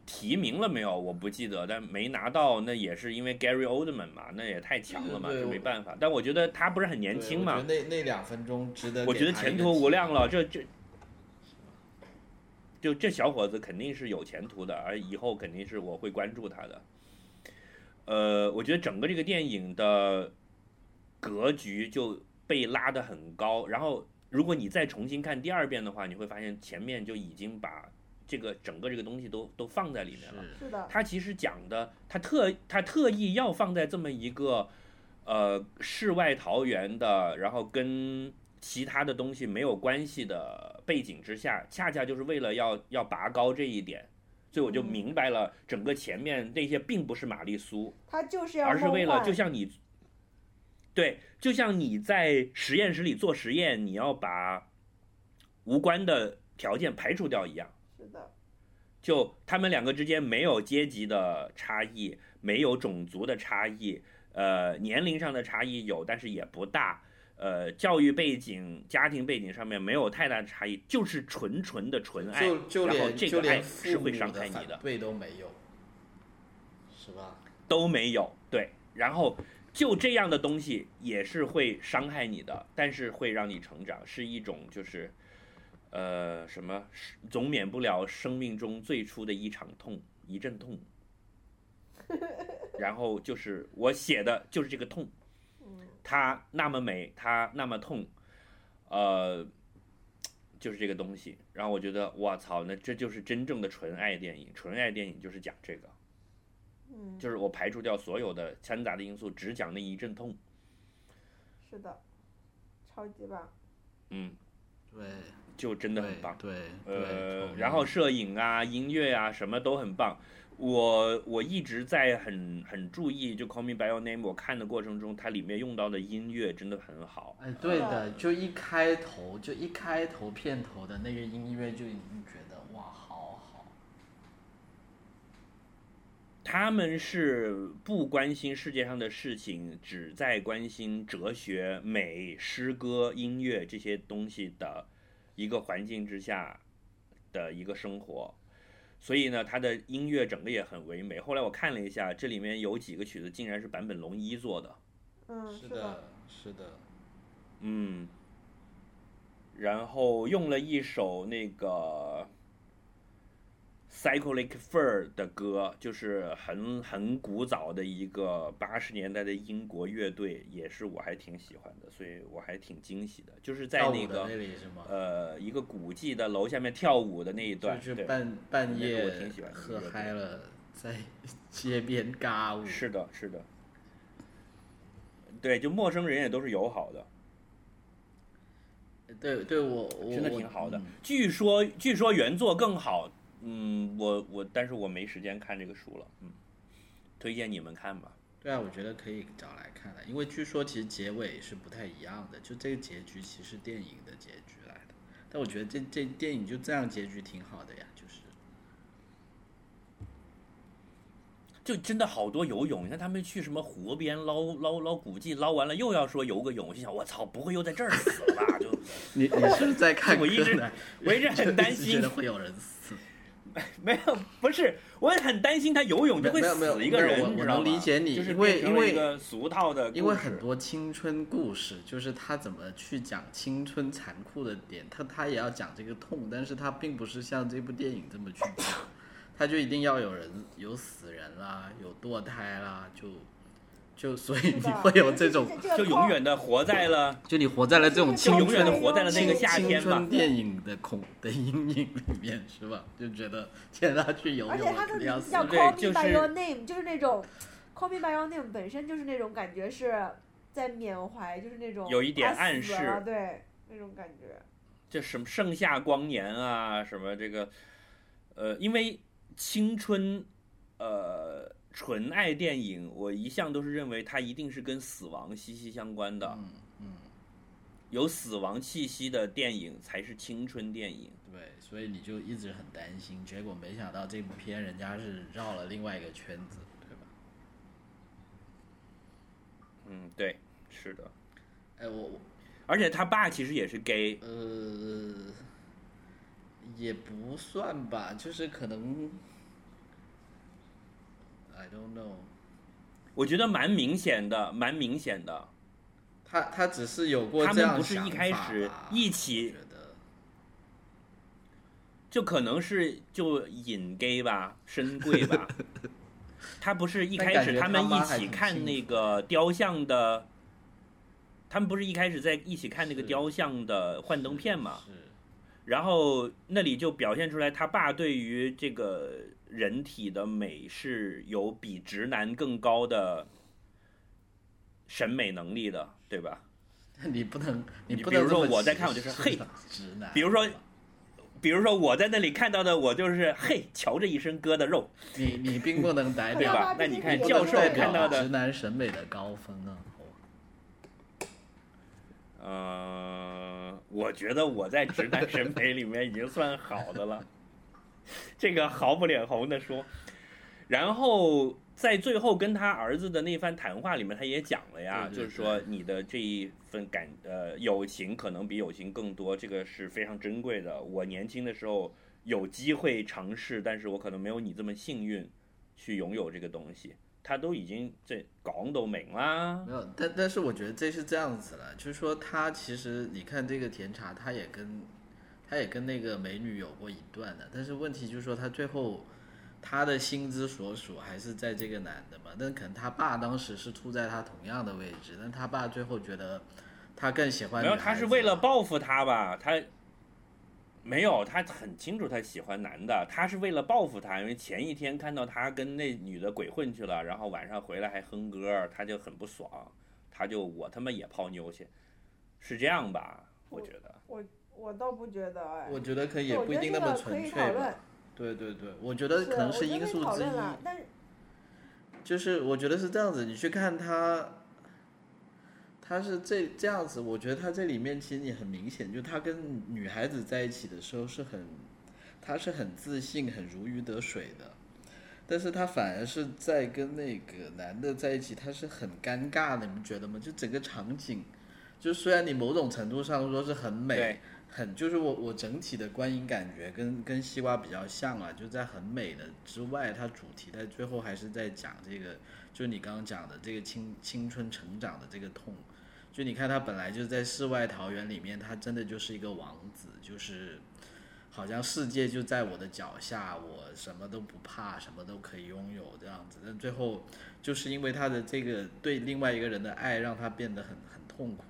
提名了没有？我不记得，但没拿到，那也是因为 Gary Oldman 嘛，那也太强了嘛，对我这没办法。但我觉得他不是很年轻嘛，那那两分钟值得。我觉得前途无量了，。这这，就这小伙子肯定是有前途的，而以后肯定是我会关注他的。呃，我觉得整个这个电影的格局就被拉得很高，然后如果你再重新看第二遍的话，你会发现前面就已经把这个整个这个东西都都放在里面了。是是的，他其实讲的，他特他特意要放在这么一个呃世外桃源的，然后跟其他的东西没有关系的背景之下，恰恰就是为了要要拔高这一点，所以我就嗯明白了整个前面那些并不是玛丽苏，他就是要而是为了就像你，对，就像你在实验室里做实验，你要把无关的条件排除掉一样。是的，就他们两个之间没有阶级的差异，没有种族的差异，呃，年龄上的差异有，但是也不大。呃，教育背景、家庭背景上面没有太大的差异，就是纯纯的纯爱。就就然后这个爱是会伤害你的，反对都没有，是吧？都没有。对，然后就这样的东西也是会伤害你的，但是会让你成长，是一种就是，呃，什么总免不了生命中最初的一场痛，一阵痛。然后就是我写的就是这个痛，嗯，它那么美，它那么痛，呃，就是这个东西。然后我觉得，我操，那这就是真正的纯爱电影。纯爱电影就是讲这个，嗯，就是我排除掉所有的掺杂的因素，只讲那一阵痛。是的，超级棒，嗯，对，就真的很棒。对对呃，然后摄影啊、音乐啊，什么都很棒。我我一直在很很注意，就《Call Me by Your Name》，我看的过程中，它里面用到的音乐真的很好。哎，对的，就一开头就一开头片头的那个音乐就已经觉得哇，好好。他们是不关心世界上的事情，只在关心哲学、美、诗歌、音乐这些东西的一个环境之下的一个生活。所以呢，他的音乐整个也很唯美。后来我看了一下，这里面有几个曲子竟然是坂本龙一做的，嗯，是的，的，是的，嗯，然后用了一首那个 Cyclic Fur 的歌，就是很很古早的一个八十年代的英国乐队，也是我还挺喜欢的，所以我还挺惊喜的。就是在那个？呃一个古迹的楼下面跳舞的那一段，就是对，半半夜我挺喜欢的喝嗨了，在街边尬舞。是的，是的，对，就陌生人也都是友好的。对对，我我真的挺好的嗯。据说据说原作更好，嗯，我我但是我没时间看这个书了，嗯，推荐你们看吧。对啊，我觉得可以找来看的，因为据说其实结尾是不太一样的，就这个结局其实是电影的结局来的，但我觉得这这电影就这样结局挺好的呀，就是就真的好多游泳，你看他们去什么湖边捞捞捞古迹，捞完了又要说游个泳，我心想我操，不会又在这儿死了吧？就你你是不是在看 我一直我一直很担 觉心得，会有人死。没有，不是，我也很担心他游泳就会死一个人，我？能理解你就是因为因为俗套的因为很多青春故事，就是他怎么去讲青春残酷的点，他他也要讲这个痛，但是他并不是像这部电影这么去讲，他就一定要有人有死人啦，有堕胎啦，就就所以你会有这种，就永远的活在了就你活在了这种就青永远的活在了那个夏天吧春。电影的恐的阴影里面，是吧？就觉得天他去游泳，而且他的名字叫 Call Me by Your Name，就是那种 Call Me by Your Name 本身就是那种感觉是在缅怀，就是那种有一点暗示了对那种感觉。这什么盛夏光年啊，什么这个，呃，因为青春，呃，纯爱电影，我一向都是认为它一定是跟死亡息息相关的，嗯嗯，有死亡气息的电影才是青春电影。对，所以你就一直很担心，结果没想到这部片人家是绕了另外一个圈子，对吧？嗯，对，是的，哎，我我而且他爸其实也是 gay，呃，也不算吧，就是可能，I don't know，我觉得蛮明显的，蛮明显的。他他只是有过他这样们不是一开始一起就可能是就隐 gay 吧，深贵吧。他不是一开始他们一起看那个雕像的，他们不是一开始在一起看那个雕像的幻灯片嘛？然后那里就表现出来他爸对于这个人体的美是有比直男更高的审美能力的，对吧？你不能，你不比如说我在看我就是嘿直男，比如说，比如说我在那里看到的，我就是嘿，瞧这一身疙瘩肉，你你并不能代对吧那你看教授看到的直男审美的高峰啊。哦呃，我觉得我在直男审美里面已经算好的了，这个毫不脸红的说。然后在最后跟他儿子的那番谈话里面，他也讲了呀，就是说你的这一份感呃友情可能比友情更多，这个是非常珍贵的。我年轻的时候有机会尝试，但是我可能没有你这么幸运去拥有这个东西。他都已经这讲都明啦没，有，但但是我觉得这是这样子了，就是说他其实你看这个甜茶，他也跟他也跟那个美女有过一段的，但是问题就是说他最后他的心之所属还是在这个男的嘛，但可能他爸当时是处在他同样的位置，但他爸最后觉得他更喜欢没有，女孩子他是为了报复他吧？他没有，他很清楚他喜欢男的，他是为了报复他，因为前一天看到他跟那女的鬼混去了，然后晚上回来还哼歌，他就很不爽，他就我他妈也泡妞去，是这样吧？我觉得，我倒不觉得哎，我觉得可以也不一定那么纯粹吧。，对对对，我觉得可能我觉得可以因素之一。就是我觉得是这样子，你去看他，他是这这样子，我觉得他这里面其实你很明显，就他跟女孩子在一起的时候是很，他是很自信、很如鱼得水的，但是他反而是在跟那个男的在一起，他是很尴尬的，你们觉得吗？就整个场景，就虽然你某种程度上说是很美对，很就是我我整体的观影感觉跟跟西瓜比较像啊，就在很美的之外，它主题在最后还是在讲这个，就你刚刚讲的这个青青春成长的这个痛。就你看他本来就在世外桃源里面，他真的就是一个王子，就是好像世界就在我的脚下，我什么都不怕，什么都可以拥有这样子。但最后就是因为他的这个对另外一个人的爱，让他变得很很痛苦。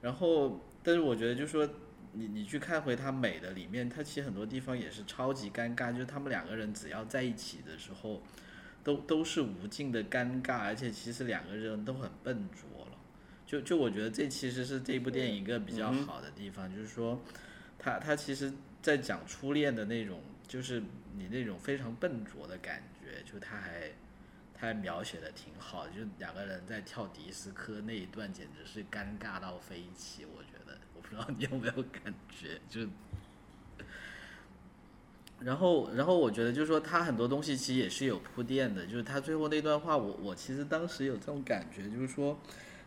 然后，但是我觉得就是说。你你去看回他美的里面，他其实很多地方也是超级尴尬，就是他们两个人只要在一起的时候，都都是无尽的尴尬，而且其实两个人都很笨拙了。就就我觉得这其实是这部电影一个比较好的地方，就是说，他他其实在讲初恋的那种，就是你那种非常笨拙的感觉，就他还他还描写的挺好，就两个人在跳迪斯科那一段，简直是尴尬到飞起。我觉知道你有没有感觉，就。然后，然后我觉得就是说，他很多东西其实也是有铺垫的。就是他最后那段话，我我其实当时有这种感觉，就是说，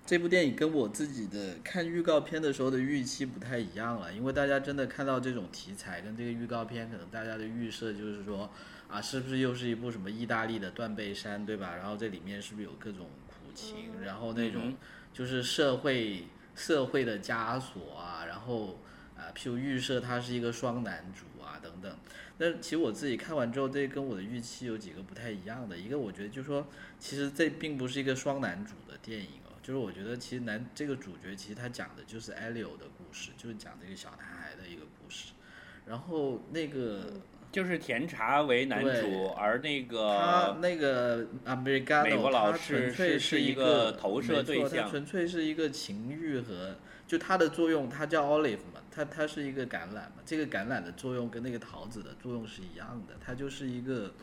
这部电影跟我自己的看预告片的时候的预期不太一样了。因为大家真的看到这种题材跟这个预告片，可能大家的预设就是说，啊，是不是又是一部什么意大利的断背山，对吧？然后这里面是不是有各种苦情，然后那种就是社会社会的枷锁啊，然后啊，譬如预设他是一个双男主啊等等。那其实我自己看完之后，这跟我的预期有几个不太一样的。一个，我觉得就是说，其实这并不是一个双男主的电影哦。就是我觉得，其实男这个主角其实他讲的就是艾利欧的故事，就是讲这个小男孩的一个故事。然后那个就是甜茶为男主，而那个他那个 Americano，美国老师是是一个投射对象，纯粹是一个情欲和就它的作用，它叫 Olive 嘛。它它是一个橄榄嘛，这个橄榄的作用跟那个桃子的作用是一样的，它就是一个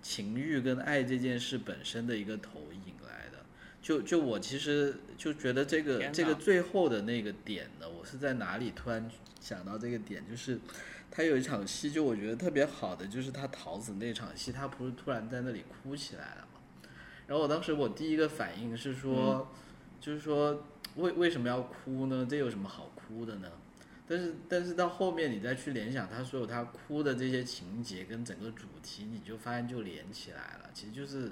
情欲跟爱这件事本身的一个投影来的。就就我其实就觉得这个这个最后的那个点呢，我是在哪里突然想到这个点，就是他有一场戏，就我觉得特别好的，就是他桃子那场戏，他不是突然在那里哭起来了嘛？然后我当时我第一个反应是说，就是说为为什么要哭呢？这有什么好哭的呢？但是，但是到后面你再去联想他所有他哭的这些情节跟整个主题，你就发现就连起来了。其实就是，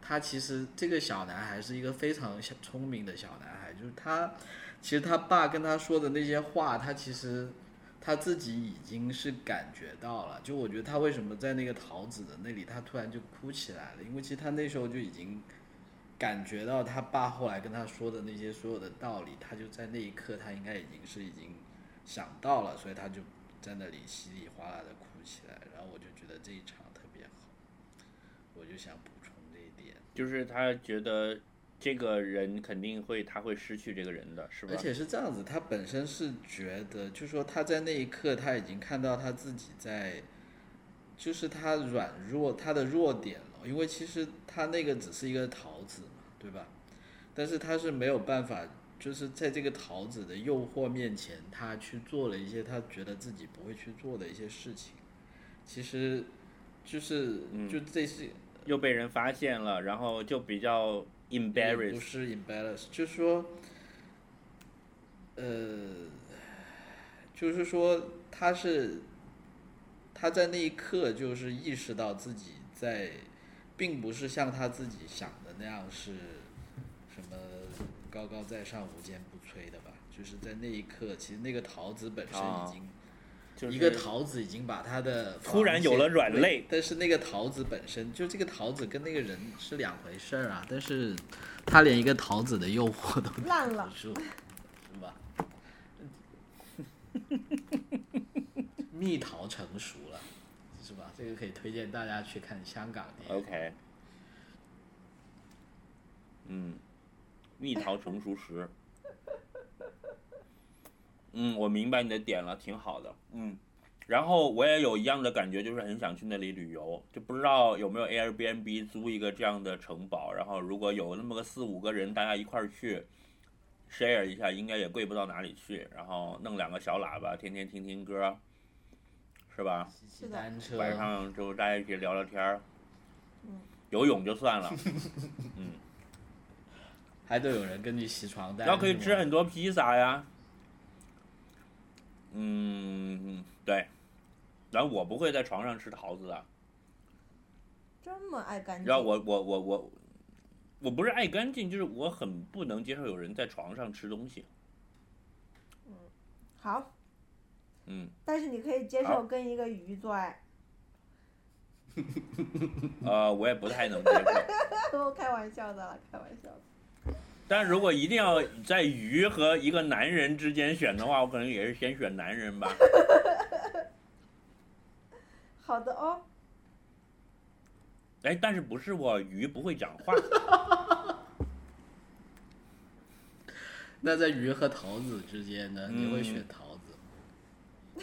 他其实这个小男孩是一个非常聪明的小男孩，就是他，其实他爸跟他说的那些话，他其实他自己已经是感觉到了。就我觉得他为什么在那个桃子的那里，他突然就哭起来了，因为其实他那时候就已经感觉到他爸后来跟他说的那些所有的道理，他就在那一刻，他应该已经是已经。想到了，所以他就在那里稀里哗啦的哭起来，然后我就觉得这一场特别好，我就想补充这一点，就是他觉得这个人肯定会，他会失去这个人的是吧？而且是这样子，他本身是觉得，就是说他在那一刻他已经看到他自己在，就是他软弱他的弱点了，因为其实他那个只是一个桃子嘛，对吧？但是他是没有办法。就是在这个桃子的诱惑面前，他去做了一些他觉得自己不会去做的一些事情。其实，就是就这些又被人发现了，然后就比较 embarrassed，不是 embarrassed，就是说，呃，就是说他是他在那一刻就是意识到自己在，并不是像他自己想的那样是什么。高高在上、无坚不摧的吧，就是在那一刻，其实那个桃子本身已经，一个桃子已经把他的突然有了软肋，但是那个桃子本身就这个桃子跟那个人是两回事儿啊，但是他连一个桃子的诱惑都烂了，是吧？蜜桃成熟了，是吧？这个可以推荐大家去看香港的。OK，嗯。蜜桃成熟时，嗯，我明白你的点了，挺好的，嗯，然后我也有一样的感觉，就是很想去那里旅游，就不知道有没有 Airbnb 租一个这样的城堡，然后如果有那么个四五个人，大家一块儿去 share 一下，应该也贵不到哪里去，然后弄两个小喇叭，天天听听歌，是吧？骑单车。晚上就大家一起聊聊天儿，游泳就算了，嗯。还得有人跟你洗床单，然后可以吃很多披萨呀。嗯，对。然后我不会在床上吃桃子的。这么爱干净。然后我我我我，我不是爱干净，就是我很不能接受有人在床上吃东西。嗯，好。嗯。但是你可以接受跟一个鱼做爱。呃，我也不太能接受。我开玩笑的了，开玩笑的。但如果一定要在鱼和一个男人之间选的话，我可能也是先选男人吧。好的哦。哎，但是不是我鱼不会讲话。那在鱼和桃子之间呢？你会选桃子？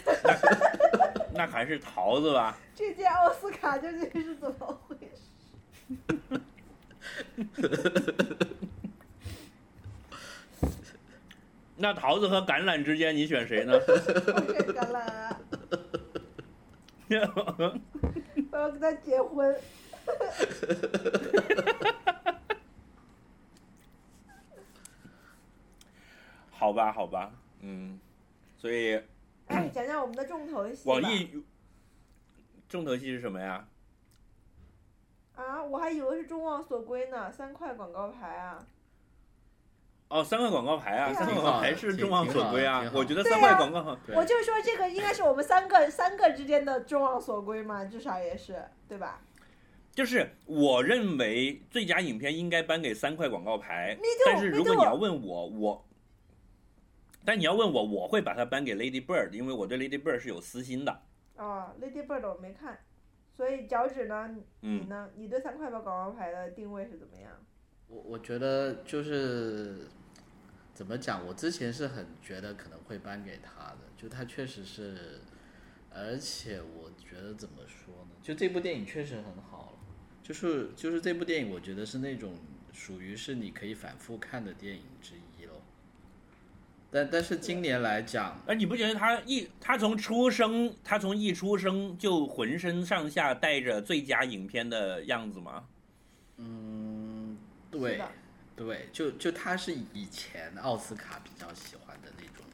那还是桃子吧。这届奥斯卡究竟是怎么回事？那桃子和橄榄之间，你选谁呢？我选橄榄啊，我要跟他结婚。好吧，好吧，嗯，所以哎，讲讲我们的重头戏吧。网易重头戏是什么呀？啊，我还以为是众望所归呢，三块广告牌啊。哦，三块广告牌啊，啊三块广告牌是众望所归啊我觉得三块广告对我就说这个应该是我们三个三个之间的众望所归嘛，至少也是对吧？就是我认为最佳影片应该颁给三块广告牌 too，但是如果你要问我，我，但你要问我，我会把它颁给 Lady Bird，因为我对 Lady Bird 是有私心的。哦，Lady Bird 我没看，所以脚趾呢？你嗯，呢？你对三块八广告牌的定位是怎么样？我我觉得就是怎么讲，我之前是很觉得可能会颁给他的，就他确实是，而且我觉得怎么说呢，就这部电影确实很好了，就是就是这部电影，我觉得是那种属于是你可以反复看的电影之一喽。但但是今年来讲，哎，你不觉得他一他从出生，他从一出生就浑身上下带着最佳影片的样子吗？嗯，对的对，就就他是以前奥斯卡比较喜欢的那种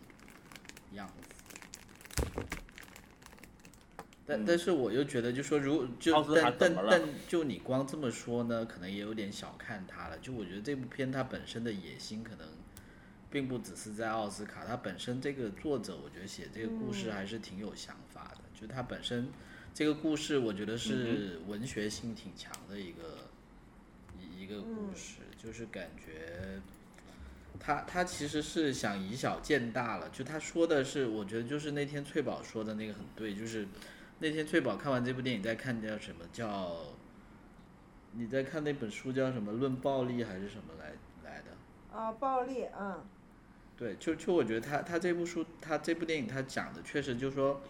样子。但嗯但是我又觉得，就说如就但但但就你光这么说呢，可能也有点小看他了。就我觉得这部片它本身的野心可能并不只是在奥斯卡，它本身这个作者，我觉得写这个故事嗯还是挺有想法的。就它本身这个故事，我觉得嗯是文学性挺强的一个一一个故嗯事，就是感觉。他他其实是想以小见大了，就他说的是，我觉得就是那天翠宝说的那个很对，就是那天翠宝看完这部电影在看叫什么叫，你在看那本书叫什么《论暴力》还是什么来来的？啊，暴力，嗯，对，就就我觉得他他这部书他这部电影他讲的确实就是说，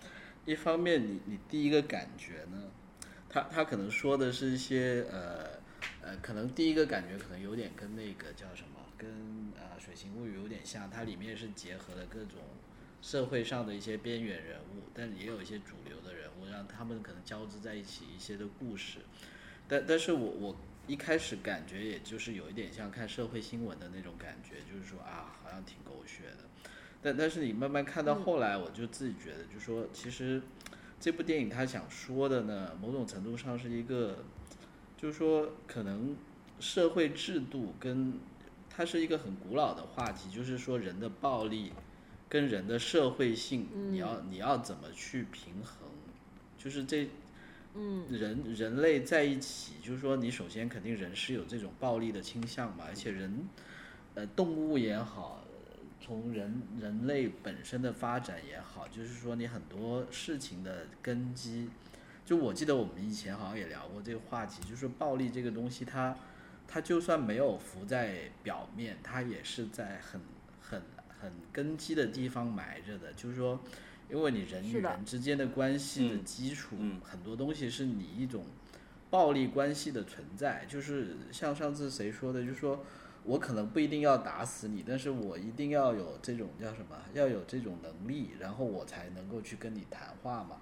一方面你你第一个感觉呢，他他可能说的是一些呃呃，可能第一个感觉可能有点跟那个叫什么，跟啊、水形物语》有点像，它里面是结合了各种社会上的一些边缘人物，但也有一些主流的人物，让他们可能交织在一起一些的故事。但但是我我一开始感觉也就是有一点像看社会新闻的那种感觉，就是说啊，好像挺狗血的。但但是你慢慢看到后来，我就自己觉得，就说其实这部电影他想说的呢，某种程度上是一个，就是说可能社会制度跟它是一个很古老的话题，就是说人的暴力跟人的社会性，你要你要怎么去平衡？就是这嗯，人人类在一起，就是说，你首先肯定人是有这种暴力的倾向嘛，而且人，呃，动物也好，从人人类本身的发展也好，就是说你很多事情的根基，就我记得我们以前好像也聊过这个话题，就是说暴力这个东西它，它就算没有浮在表面，它也是在很很很根基的地方埋着的，就是说。因为你人与人之间的关系的嗯基础，嗯很多东西是你一种暴力关系的存在，就是像上次谁说的，就是说我可能不一定要打死你，但是我一定要有这种叫什么，要有这种能力，然后我才能够去跟你谈话嘛。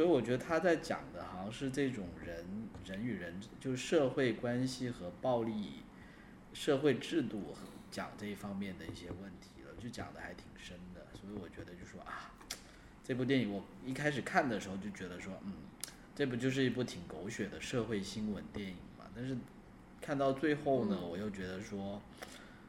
所以我觉得他在讲的好像是这种人人与人就是社会关系和暴力、社会制度讲这一方面的一些问题了，就讲的还挺深的。所以我觉得就说啊，这部电影我一开始看的时候就觉得说，嗯，这不就是一部挺狗血的社会新闻电影嘛？但是看到最后呢，我又觉得说，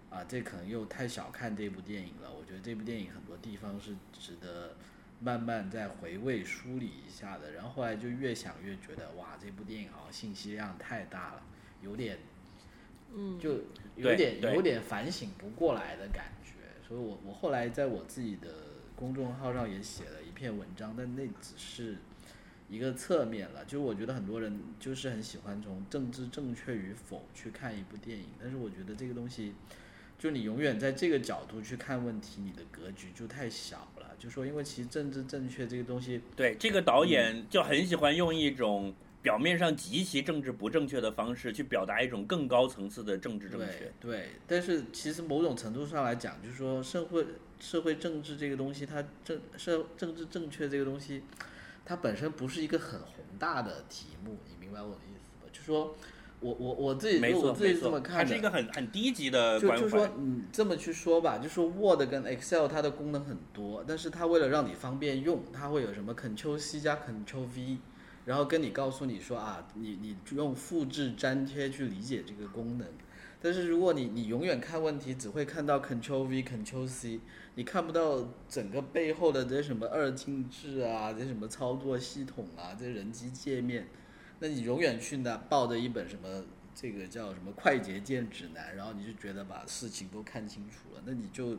啊，这可能又太小看这部电影了。我觉得这部电影很多地方是值得慢慢再回味梳理一下的。然后后来就越想越觉得，哇，这部电影好像信息量太大了，有点，嗯，就有点有点反省不过来的感觉。所以我我后来在我自己的公众号上也写了一篇文章，但那只是一个侧面了。就是我觉得很多人就是很喜欢从政治正确与否去看一部电影，但是我觉得这个东西，就你永远在这个角度去看问题，你的格局就太小了。就说因为其实政治正确这个东西，对，这个导演就很喜欢用一种表面上极其政治不正确的方式去表达一种更高层次的政治正确对。对，但是其实某种程度上来讲，就是说社会社会政治这个东西，它政社政治正确这个东西，它本身不是一个很宏大的题目，你明白我的意思吧？就说我我我自己没错，我自己，是这么看的，它是一个很很低级的关就就说。你这么去说吧，就说 Word 跟 Excel 它的功能很多，但是它为了让你方便用，它会有什么 Ctrl C 加 Ctrl V，然后跟你告诉你说啊，你你用复制粘贴去理解这个功能。但是如果你你永远看问题只会看到 Ctrl V Ctrl C，你看不到整个背后的这些什么二进制啊，这些什么操作系统啊，这些人机界面，那你永远去那抱着一本什么这个叫什么快捷键指南，然后你就觉得把事情都看清楚了，那你就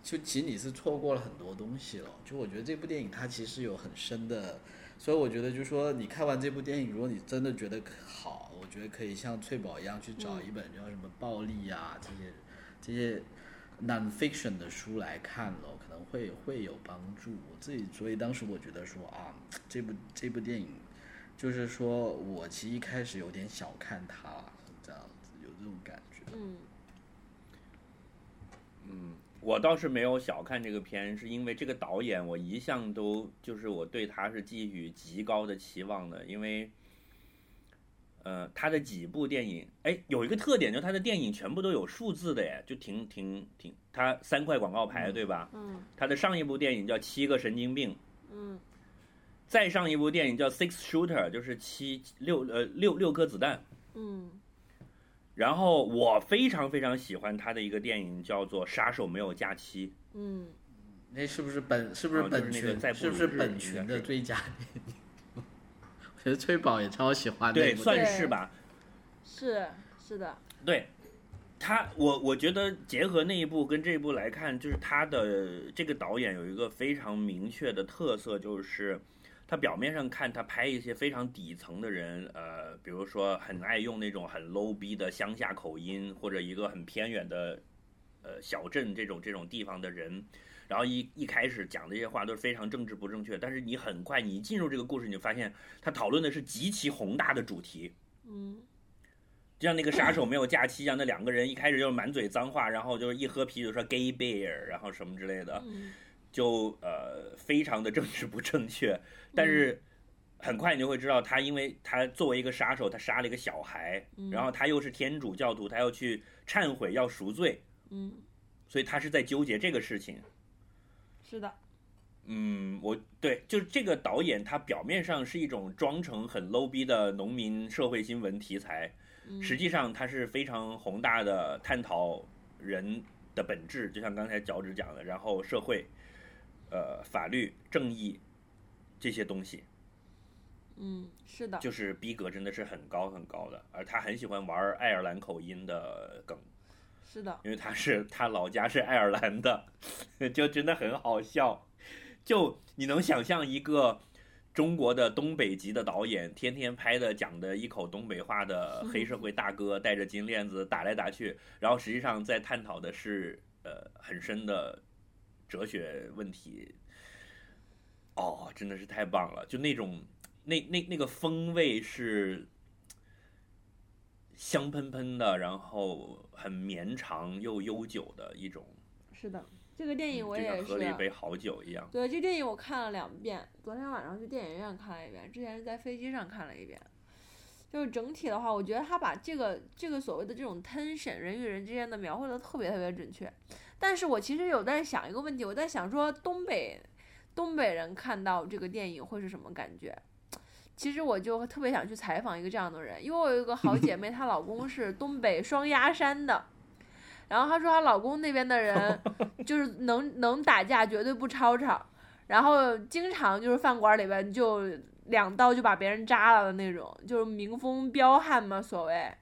就其实你是错过了很多东西了。就我觉得这部电影它其实有很深的，所以我觉得就是说你看完这部电影，如果你真的觉得好，我觉得可以像翠宝一样去找一本叫什么暴力啊这些这些 non-fiction 的书来看了，可能会会有帮助。我自己所以当时我觉得说啊，这部这部电影。就是说我其实一开始有点小看他，这样子有这种感觉。嗯嗯，我倒是没有小看这个片，是因为这个导演我一向都就是我对他是寄予极高的期望的，因为，呃，他的几部电影，哎，有一个特点，就是他的电影全部都有数字的，耶，就挺挺挺，他三块广告牌，对吧？嗯他的上一部电影叫《七个神经病》，嗯再上一部电影叫《Six Shooter》，就是七六呃六六颗子弹。嗯然后我非常非常喜欢他的一个电影叫做《杀手没有假期》。嗯，那是不是本是不是啊就是本群、是不是本群的最佳电影？我觉得翠宝也超喜欢那对，算是吧。是是的，对，他我我觉得结合那一部跟这一部来看，就是他的这个导演有一个非常明确的特色，就是他表面上看他拍一些非常底层的人，呃，比如说很爱用那种很 low 逼的乡下口音，或者一个很偏远的呃小镇这种这种地方的人。然后一一开始讲这些话都是非常政治不正确，但是你很快你一进入这个故事，你就发现他讨论的是极其宏大的主题，嗯就像那个杀手没有假期一样，那两个人一开始就是满嘴脏话，然后就是一喝啤酒说 gay bear，然后什么之类的，嗯就呃非常的政治不正确。但是很快你就会知道，他因为他作为一个杀手，他杀了一个小孩，嗯然后他又是天主教徒，他要去忏悔要赎罪，嗯，所以他是在纠结这个事情。是的，嗯，我对，就是这个导演，他表面上是一种装成很 low 逼的农民社会新闻题材，嗯实际上他是非常宏大的探讨人的本质，就像刚才脚趾讲的，然后社会、呃法律、正义这些东西，嗯是的，就是逼格真的是很高很高的。而他很喜欢玩爱尔兰口音的梗，是的，因为他是他老家是爱尔兰的，就真的很好笑。就你能想象一个中国的东北籍的导演，天天拍的讲的一口东北话的黑社会大哥，戴着金链子打来打去，然后实际上在探讨的是呃很深的哲学问题。哦，真的是太棒了！就那种那那那个风味是香喷喷的，然后很绵长又悠久的一种，是的，这个电影我也喝了一。杯好酒一样。对，这电影我看了两遍，昨天晚上去电影院看了一遍，之前是在飞机上看了一遍。就是整体的话，我觉得他把这个这个所谓的这种 tension 人与人之间的描绘的特别特别准确。但是我其实有在想一个问题，我在想说东北东北人看到这个电影会是什么感觉？其实我就特别想去采访一个这样的人，因为我有一个好姐妹，她老公是东北双鸭山的，然后她说她老公那边的人 就是能能打架绝对不吵吵，然后经常就是饭馆里边就两刀就把别人扎了的那种，就是民风彪悍嘛，所谓。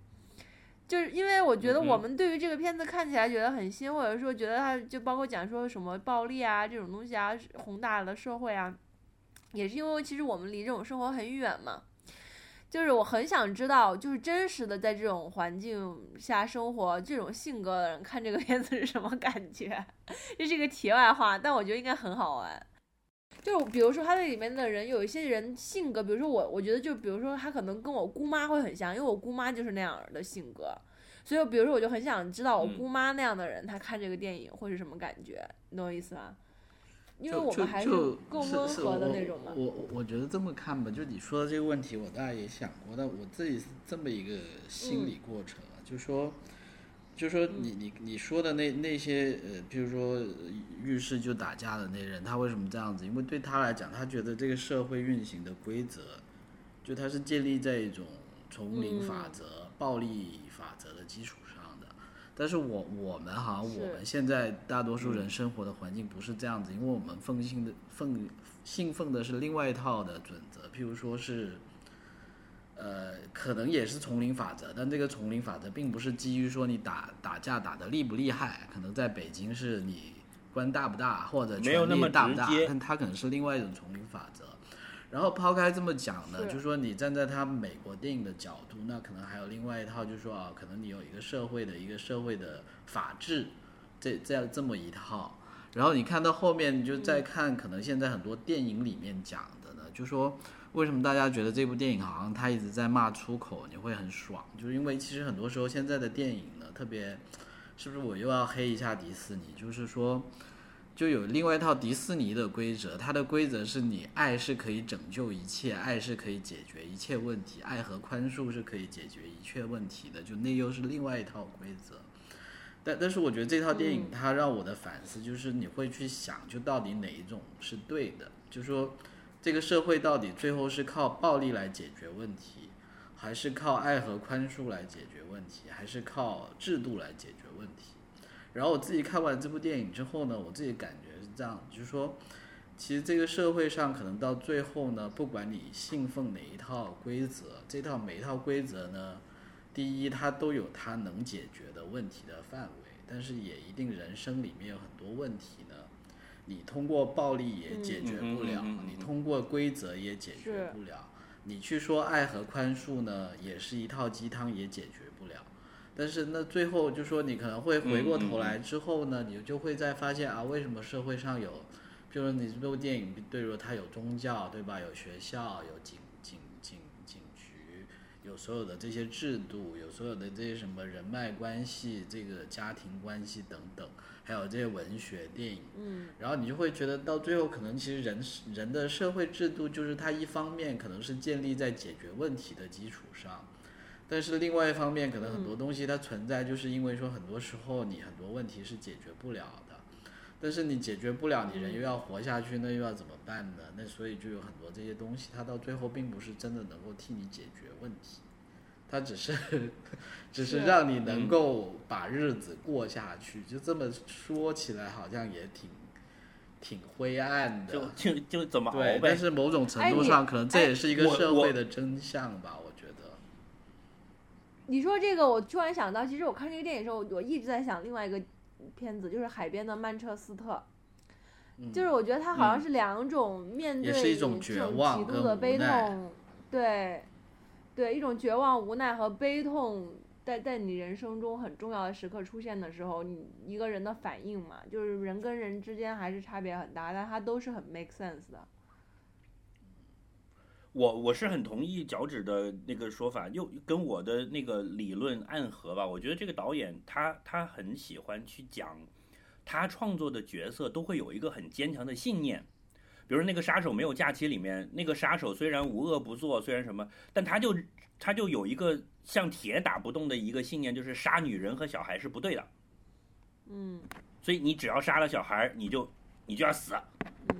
就是因为我觉得我们对于这个片子看起来觉得很新，或者说觉得它就包括讲说什么暴力啊这种东西啊，宏大的社会啊，也是因为其实我们离这种生活很远嘛。就是我很想知道，就是真实的在这种环境下生活、这种性格的人看这个片子是什么感觉。这是一个题外话，但我觉得应该很好玩。就比如说他那里面的人有一些人性格，比如说我，我觉得就比如说他可能跟我姑妈会很像，因为我姑妈就是那样的性格，所以比如说我就很想知道我嗯姑妈那样的人，他看这个电影会是什么感觉，你懂我意思吧？因为我们还是就更是是温和的那种嘛。我我我觉得这么看吧，就你说的这个问题，我大概也想过，但我自己是这么一个心理过程啊，就说。就说你你你说的那那些呃，比如说呃遇事就打架的那人，他为什么这样子？因为对他来讲，他觉得这个社会运行的规则，就它是建立在一种丛林法则、暴力法则的基础上的。但是我我们好像我们现在大多数人生活的环境不是这样子，因为我们奉信的奉信奉的是另外一套的准则，譬如说是。呃，可能也是丛林法则，但这个丛林法则并不是基于说你打打架打得厉不厉害，可能在北京是你官大不大或者权没有那么力大不大，但它可能是另外一种丛林法则。然后抛开这么讲呢，是就是说你站在他美国电影的角度，那可能还有另外一套，就是说啊，可能你有一个社会的一个社会的法治，这这样这么一套。然后你看到后面，你就再看，可能现在很多电影里面讲的呢，就说为什么大家觉得这部电影好像他一直在骂出口，你会很爽，就是因为其实很多时候现在的电影呢，特别是不是我又要黑一下迪士尼，就是说。就有另外一套迪士尼的规则，它的规则是你爱是可以拯救一切，爱是可以解决一切问题，爱和宽恕是可以解决一切问题的，就那又是另外一套规则。但但是我觉得这套电影它让我的反思就是你会去想，就到底哪一种是对的，就说这个社会到底最后是靠暴力来解决问题，还是靠爱和宽恕来解决问题，还是靠制度来解决问题？然后我自己看完这部电影之后呢，我自己感觉是这样，就是说，其实这个社会上可能到最后呢，不管你信奉哪一套规则，这套每一套规则呢，第一它都有它能解决的问题的范围，但是也一定人生里面有很多问题，你通过暴力也解决不了，你通过规则也解决不了，你去说爱和宽恕呢，也是一套鸡汤，也解决不了。但是那最后就说你可能会回过头来之后呢，你就会再发现啊，为什么社会上有，比如说你这部电影，对如它有宗教对吧？有学校，有警警警警局，有所有的这些制度，有所有的这些什么人脉关系、这个家庭关系等等，还有这些文学电影，嗯，然后你就会觉得到最后可能其实人人的社会制度就是它一方面可能是建立在解决问题的基础上。但是另外一方面，可能很多东西它存在，就是因为说很多时候你很多问题是解决不了的，但是你解决不了，你人又要活下去，那又要怎么办呢？那所以就有很多这些东西，它到最后并不是真的能够替你解决问题，它只是只是是让你能够把日子过下去。就这么说起来，好像也挺挺灰暗的。就就就怎么熬对，呗但。是某种程度上，可能这也是一个社会的真相吧，我觉得。你说这个，我突然想到，其实我看这个电影的时候，我一直在想另外一个片子，就是《海边的曼彻斯特》。就是我觉得他好像是两种面对嗯也是一种这种绝望极度的悲痛，对，对，一种绝望、无奈和悲痛，在在你人生中很重要的时刻出现的时候，你一个人的反应嘛，就是人跟人之间还是差别很大，但它都是很 make sense 的。我我是很同意脚趾的那个说法，又跟我的那个理论暗合吧。我觉得这个导演他他很喜欢去讲，他创作的角色都会有一个很坚强的信念。比如那个杀手没有假期里面，那个杀手虽然无恶不作，虽然什么，但他就他就有一个像铁打不动的一个信念，就是杀女人和小孩是不对的。嗯所以你只要杀了小孩，你就你就要死。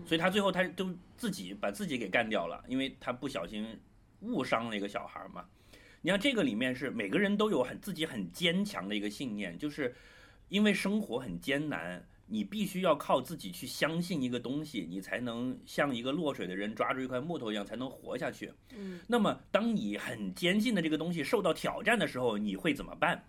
所以他最后他都自己把自己给干掉了，因为他不小心误伤了一个小孩嘛。你看这个里面是每个人都有很自己很坚强的一个信念，就是因为生活很艰难，你必须要靠自己去相信一个东西，你才能像一个落水的人抓住一块木头一样才能活下去。嗯那么当你很坚信的这个东西受到挑战的时候，你会怎么办？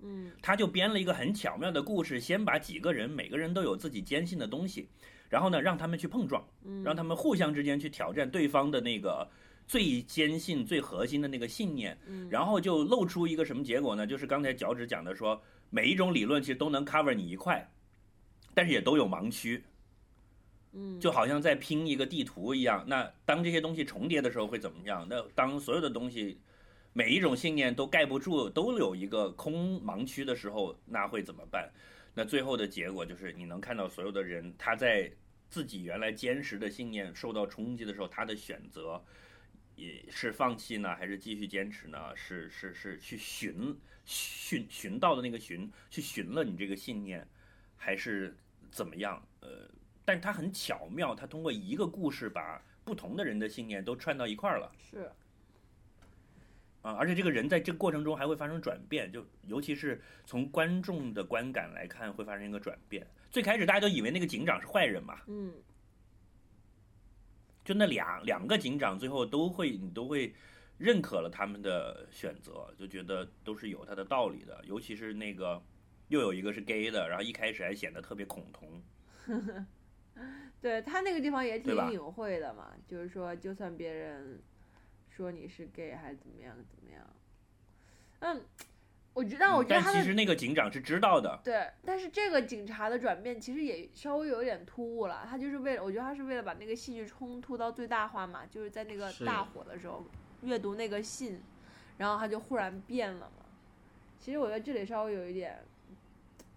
嗯他就编了一个很巧妙的故事，先把几个人每个人都有自己坚信的东西，然后呢让他们去碰撞，嗯，让他们互相之间去挑战对方的那个最坚信、最核心的那个信念，嗯然后就露出一个什么结果呢？就是刚才脚趾讲的说，每一种理论其实都能 cover 你一块，但是也都有盲区。嗯，就好像在拼一个地图一样。那当这些东西重叠的时候会怎么样？那当所有的东西每一种信念都盖不住，都有一个空盲区的时候，那会怎么办？那最后的结果就是你能看到所有的人他在自己原来坚实的信念受到冲击的时候，他的选择也是放弃呢，还是继续坚持呢？是是是去寻寻寻到的那个寻，去寻了你这个信念，还是怎么样？呃。但他很巧妙，他通过一个故事把不同的人的信念都串到一块儿了。是，啊，而且这个人在这个过程中还会发生转变，就尤其是从观众的观感来看，会发生一个转变。最开始大家都以为那个警长是坏人嘛，嗯，就那俩两个警长最后都会你都会认可了他们的选择，就觉得都是有他的道理的。尤其是那个又有一个是 gay 的，然后一开始还显得特别恐同。对他那个地方也挺隐晦的嘛，就是说，就算别人说你是 gay 还是怎么样怎么样，嗯，我觉得，但我觉得他的其实那个警长是知道的，对，但是这个警察的转变其实也稍微有点突兀了。他就是为了，我觉得他是为了把那个戏剧冲突到最大化嘛，就是在那个大火的时候阅读那个信，然后他就忽然变了嘛。其实我觉得这里稍微有一点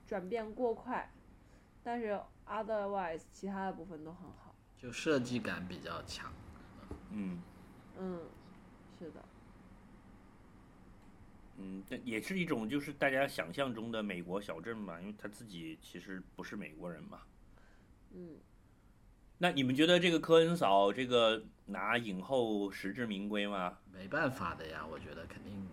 转变过快，但是 otherwise 其他的部分都很好。就设计感比较强。嗯。嗯，是的，嗯，但也是一种就是大家想象中的美国小镇嘛，因为他自己其实不是美国人嘛。嗯，那你们觉得这个科恩嫂这个拿影后实至名归吗？没办法的呀，我觉得肯定。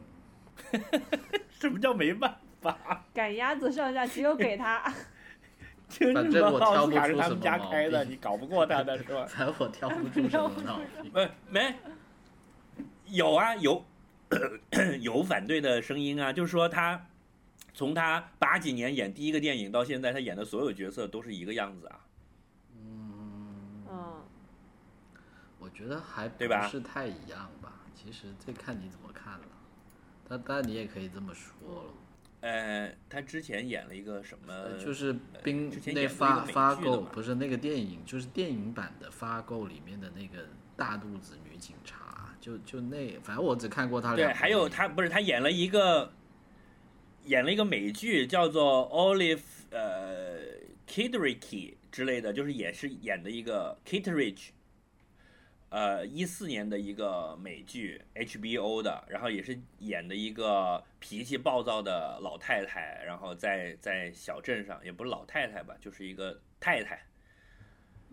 什么叫没办法？赶鸭子上架只有给他。就是反正我挑不出奥斯卡是他们什么毛家开的，病你搞不过他的是吧？反正我挑不出 什么毛病。不，没有啊，有 有反对的声音啊，就是说他从他八几年演第一个电影到现在，他演的所有角色都是一个样子啊。嗯，我觉得还不对吧是太一样吧。其实这看你怎么看了。但但你也可以这么说了，呃，他之前演了一个什么？呃就是冰那发发剧的嘛购不是那个电影，就是电影版的发够里面的那个大肚子女警察，就就那反正我只看过他对，还有他不是他演了一个演了一个美剧，叫做 Olive 呃 Kitteridge 之类的，就是也是演的一个 Kitteridge，呃一四年的一个美剧 HBO 的，然后也是演的一个脾气暴躁的老太太，然后在在小镇上也不是老太太吧，就是一个太太。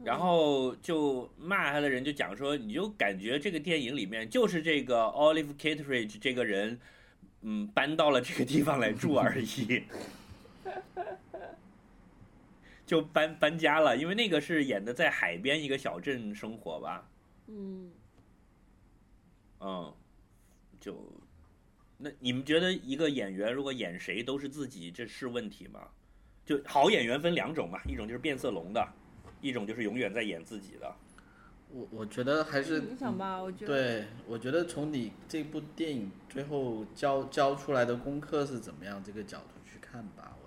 然后就骂他的人就讲说，你就感觉这个电影里面就是这个 Olive Kitteridge 这个人，嗯，搬到了这个地方来住而已，就搬搬家了，因为那个是演的在海边一个小镇生活吧，嗯，嗯，就那你们觉得一个演员如果演谁都是自己，这是问题吗？就好演员分两种嘛，一种就是变色龙的，一种就是永远在演自己的。我我觉得还是影响吧，我觉得。对，我觉得从你这部电影最后教教出来的功课是怎么样这个角度去看吧，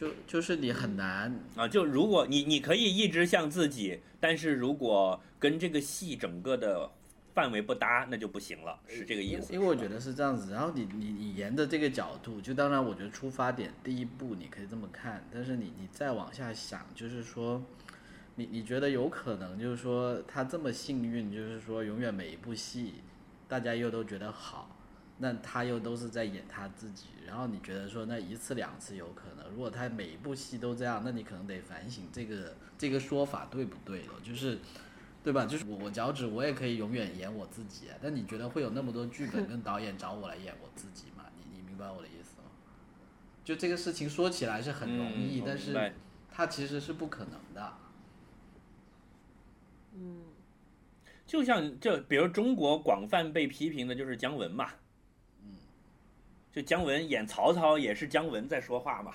就就是你很难，啊，就如果你你可以一直像自己，但是如果跟这个戏整个的范围不搭，那就不行了，是这个意思。因为我觉得是这样子。然后你你你沿着这个角度，就当然我觉得出发点第一步你可以这么看，但是你你再往下想，就是说，你你觉得有可能就是说他这么幸运，就是说永远每一部戏大家又都觉得好，那他又都是在演他自己。然后你觉得说那一次两次有可能，如果他每一部戏都这样，那你可能得反省这个这个说法对不对了，就是。对吧？就是我我脚趾我也可以永远演我自己啊，但你觉得会有那么多剧本 跟导演找我来演我自己吗？你你明白我的意思吗？就这个事情说起来是很容易，嗯但是它其实是不可能的。嗯，就像这，比如中国广泛被批评的就是姜文嘛，嗯，就姜文演曹操也是姜文在说话嘛，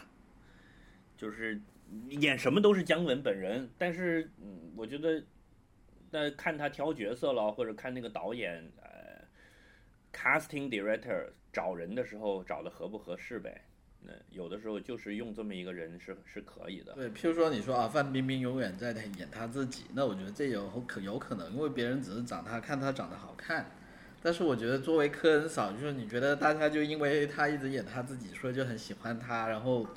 就是演什么都是姜文本人，但是嗯，我觉得那看他挑角色了，或者看那个导演呃，casting director 找人的时候找的合不合适呗。那有的时候就是用这么一个人是是可以的。对，譬如说你说啊，范冰冰永远在演她自己，那我觉得这有可有可能，因为别人只是长她看她长得好看。但是我觉得作为科恩嫂，就是你觉得大家就因为她一直演她自己，所以就很喜欢她，然后，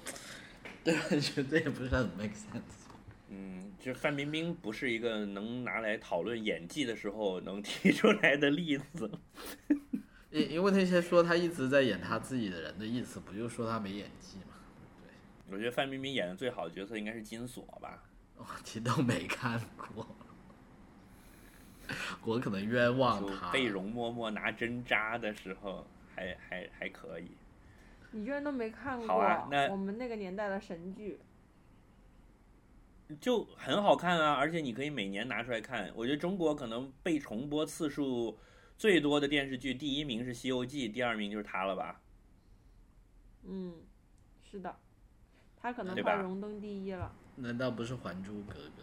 对吧？觉得这也不是很 make sense。嗯，就范冰冰不是一个能拿来讨论演技的时候能提出来的例子。因因为那些说她一直在演她自己的人的意思，不就说她没演技吗？对我觉得范冰冰演的最好的角色应该是金锁吧。我其实都没看过，我可能冤枉他。被容嬷嬷拿针扎的时候，还还还可以。你居然都没看过好啊那我们那个年代的神剧。就很好看啊，而且你可以每年拿出来看。我觉得中国可能被重播次数最多的电视剧，第一名是《西游记》，第二名就是它了吧？嗯，是的，他可能对吧快荣登第一了。难道不是《还珠格格》？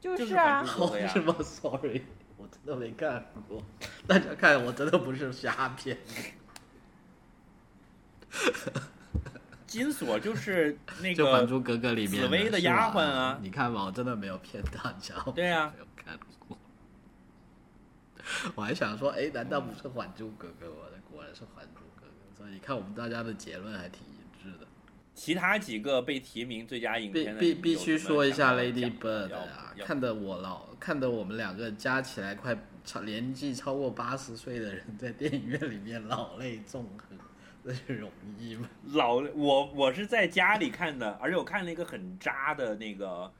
就是啊还，珠格格呀 是吗？Sorry，我真的没看过。大家看，我真的不是瞎编。金锁就是那个《还，珠格格》里面紫薇的丫鬟啊你看吧，我真的没有骗大家，我对啊没有看过。我还想说，哎，难道不是《还珠格格》？我的果然是《还珠格格》。所以你看，我们大家的结论还挺。其他几个被提名最佳影片的，必必须说一下 Lady Bird 啊，看得我老，看得我们两个加起来快超年纪超过八十岁的人在电影院里面老泪纵横，那是容易吗？老我我是在家里看的，而且我看了一个很渣的那个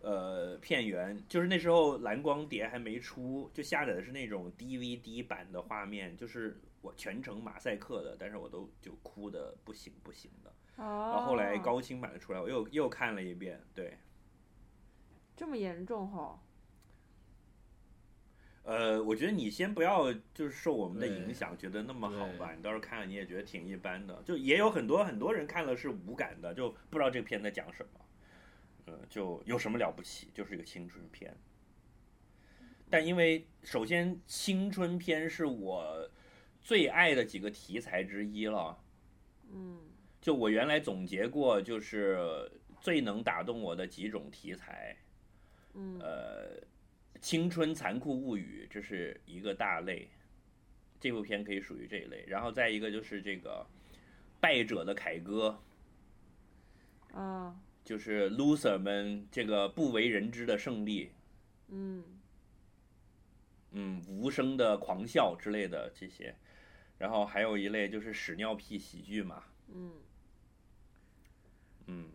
呃片源，就是那时候蓝光碟还没出，就下载的是那种 DVD 版的画面，就是我全程马赛克的，但是我都就哭的不行不行的。哦，然后后来高清版的出来，我又又看了一遍，对，这么严重哈？呃，我觉得你先不要就是受我们的影响，觉得那么好吧？你到时候看了你也觉得挺一般的，就也有很多很多人看了是无感的，就不知道这个片在讲什么。呃，就有什么了不起？就是一个青春片。但因为首先青春片是我最爱的几个题材之一了，嗯就我原来总结过，就是最能打动我的几种题材，嗯呃，青春残酷物语这是一个大类，这部片可以属于这一类。然后再一个就是这个败者的凯歌，啊就是 loser 们这个不为人知的胜利，嗯嗯，无声的狂笑之类的这些。然后还有一类就是屎尿屁喜剧嘛，嗯嗯，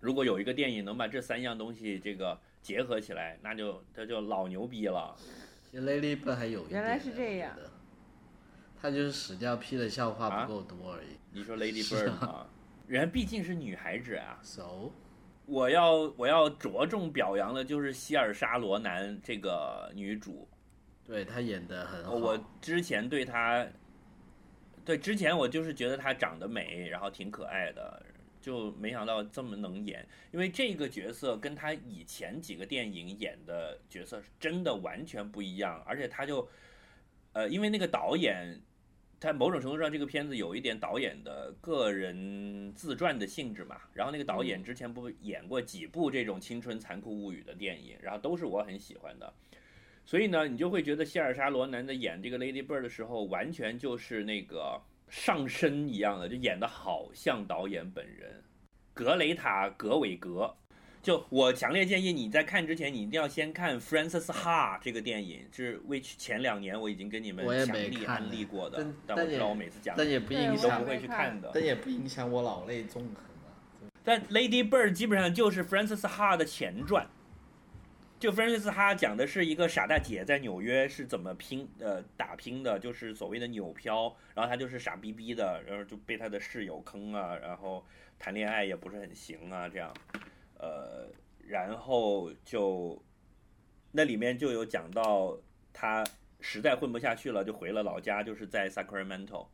如果有一个电影能把这三样东西这个结合起来，那就这就老牛逼了。其实 Lady Bird 还有一点原来是这样，他就是屎尿屁的笑话啊？不够多而已。你说 Lady Bird 啊。嘛，人毕竟是女孩子啊，So，我要我要着重表扬的就是希尔莎罗南这个女主，对她演的很好。我之前对她，对之前我就是觉得她长得美，然后挺可爱的，就没想到这么能演。因为这个角色跟他以前几个电影演的角色是真的完全不一样，而且他就，呃，因为那个导演。他某种程度上，这个片子有一点导演的个人自传的性质嘛。然后那个导演之前不演过几部这种青春残酷物语的电影，然后都是我很喜欢的。所以呢，你就会觉得希尔莎罗南在演这个 Lady Bird 的时候，完全就是那个上身一样的，就演的好像导演本人，格雷塔·格韦格。就我强烈建议你在看之前，你一定要先看 Francis Ha 这个电影，是 which 前两年我已经跟你们强力安利过的但，但我知道我每次讲但也不影响你都不，会去看的。但也不影响我老泪纵横啊。但 Lady Bird 基本上就是 Francis Ha 的前传。就 Frances Ha 讲的是一个傻大姐在纽约是怎么拼呃打拼的，就是所谓的纽漂，然后她就是傻逼逼的，然后就被她的室友坑啊，然后谈恋爱也不是很行啊，这样，呃，然后就那里面就有讲到她实在混不下去了，就回了老家，就是在 Sacramento。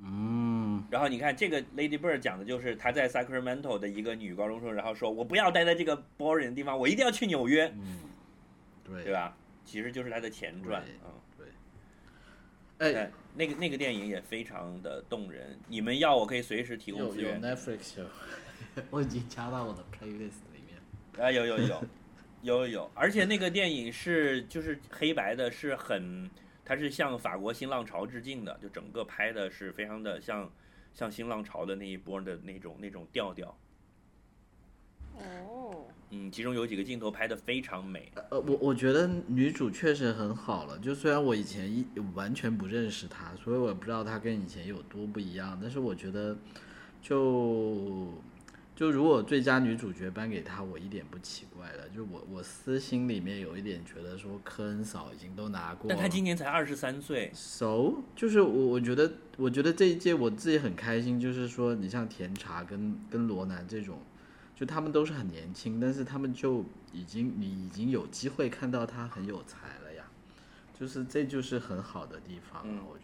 嗯，然后你看这个 Lady Bird 讲的就是她在 Sacramento 的一个女高中生，然后说我不要待在这个 boring 的地方，我一定要去纽约，嗯，对。对吧？其实就是她的前传。对，嗯，哎，哎，那个那个电影也非常的动人。你们要，我可以随时提供有有资源。Netflix 有，我已经加到我的 playlist 里面。啊，有有有。有有有，而且那个电影是就是黑白的，是很，它是向法国新浪潮致敬的，就整个拍的是非常的像像新浪潮的那一波的那种那种调调。哦，嗯，其中有几个镜头拍的非常美。呃，我我觉得女主确实很好了，就虽然我以前一完全不认识她，所以我也不知道她跟以前有多不一样，但是我觉得就就如果最佳女主角颁给她，我一点不奇怪的。就我我私心里面有一点觉得说科恩嫂已经都拿过了，但她今年才二十三岁，so 就是我我觉得我觉得这一届我自己很开心，就是说你像甜茶跟跟罗南这种，就他们都是很年轻，但是他们就已经你已经有机会看到他很有才了呀，就是这就是很好的地方了，嗯我觉得。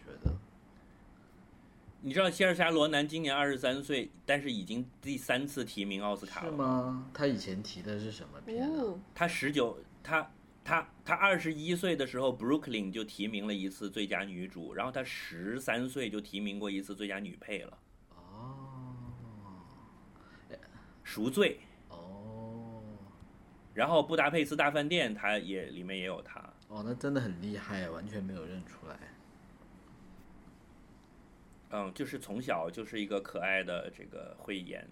你知道希尔莎罗南今年二十三岁，但是已经第三次提名奥斯卡了是了。吗？他以前提的是什么片啊？哦，他十九，他他他二十一岁的时候，Brooklyn 就提名了一次最佳女主，然后他十三岁就提名过一次最佳女配了，哦《赎罪》。哦然后《布达佩斯大饭店》他也里面也有他。哦，那真的很厉害，完全没有认出来。嗯，就是从小就是一个可爱的这个慧眼。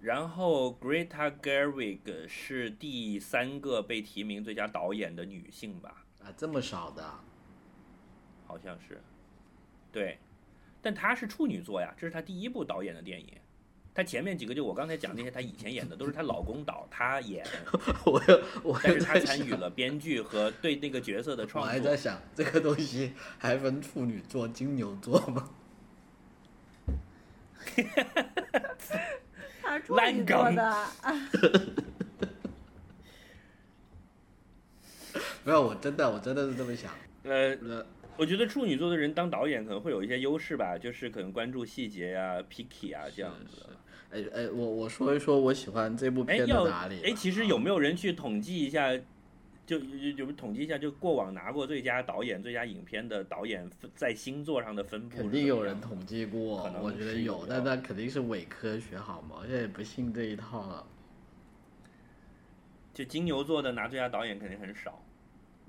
然后 Greta Gerwig 是第三个被提名最佳导演的女性吧？啊，这么少的啊，好像是，对，但她是处女座呀，这是她第一部导演的电影。她前面几个就我刚才讲那些，她以前演的都是她老公导，她演，我又我但是她参与，了编剧和对那个角色的我创作我还在。想这个东西还分处女座、金牛座吗？他是处烂女座梗的，啊 没有，我真的我真的是这么想。呃，呃，我觉得处女座的人当导演可能会有一些优势吧，就是可能关注细节呀、picky 啊这样是子。哎哎，我我说一说我喜欢这部哎，片要的哪里吧。哎，其实有没有人去统计一下？就有有统计一下，就过往拿过最佳导演、最佳影片的导演在星座上的分布肯定有人统计过我觉得有有，但那肯定是伪科学好吗？我现在也不信这一套了。就金牛座的拿最佳导演肯定很少。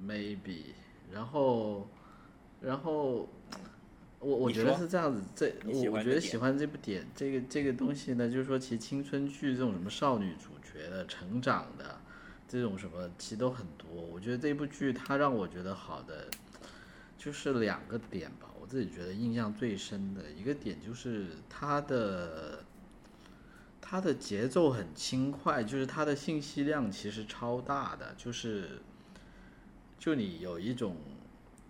maybe，然后，然后，我我觉得是这样子，这我我觉得喜欢这部点，这个这个东西呢，就是说其实青春剧这种什么少女主角的成长的，这种什么其实都很多。我觉得这部剧它让我觉得好的，就是两个点吧，我自己觉得印象最深的一个点就是它的。它的节奏很轻快，就是它的信息量其实超大的，就是就你有一种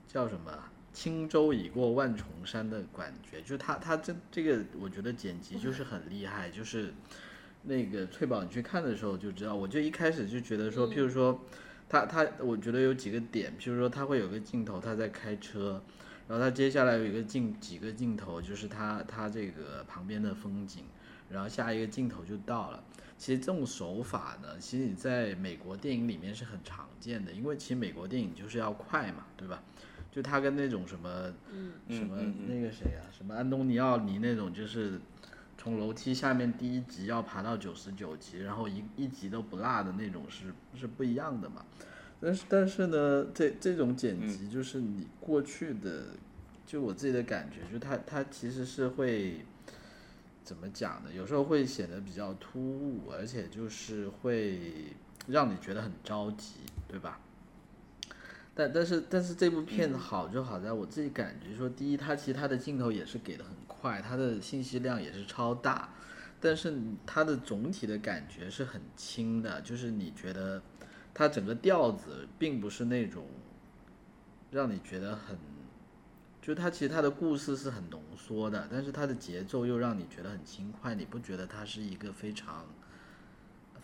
叫什么“轻舟已过万重山”的感觉，就他他这这个我觉得剪辑就是很厉害，就是那个翠宝你去看的时候就知道，我就一开始就觉得说，譬如说他他我觉得有几个点，譬如说他会有个镜头他在开车，然后他接下来有一个镜几个镜头就是他他这个旁边的风景，然后下一个镜头就到了。其实这种手法呢，其实你在美国电影里面是很常见的，因为其实美国电影就是要快嘛，对吧？就他跟那种什么，嗯什么那个谁啊，什么安东尼奥尼那种，就是从楼梯下面第一集要爬到九十九级，然后一一集都不落的那种是是不一样的嘛。但是但是呢，这这种剪辑就是你过去的，就我自己的感觉，就他他其实是会怎么讲呢？有时候会显得比较突兀，而且就是会让你觉得很着急，对吧？但但是但是这部片子好就好在我自己感觉说，第一，它其实它的镜头也是给的很快，它的信息量也是超大，但是它的总体的感觉是很轻的，就是你觉得它整个调子并不是那种让你觉得很，就它其实它的故事是很浓缩的，但是它的节奏又让你觉得很轻快，你不觉得它是一个非常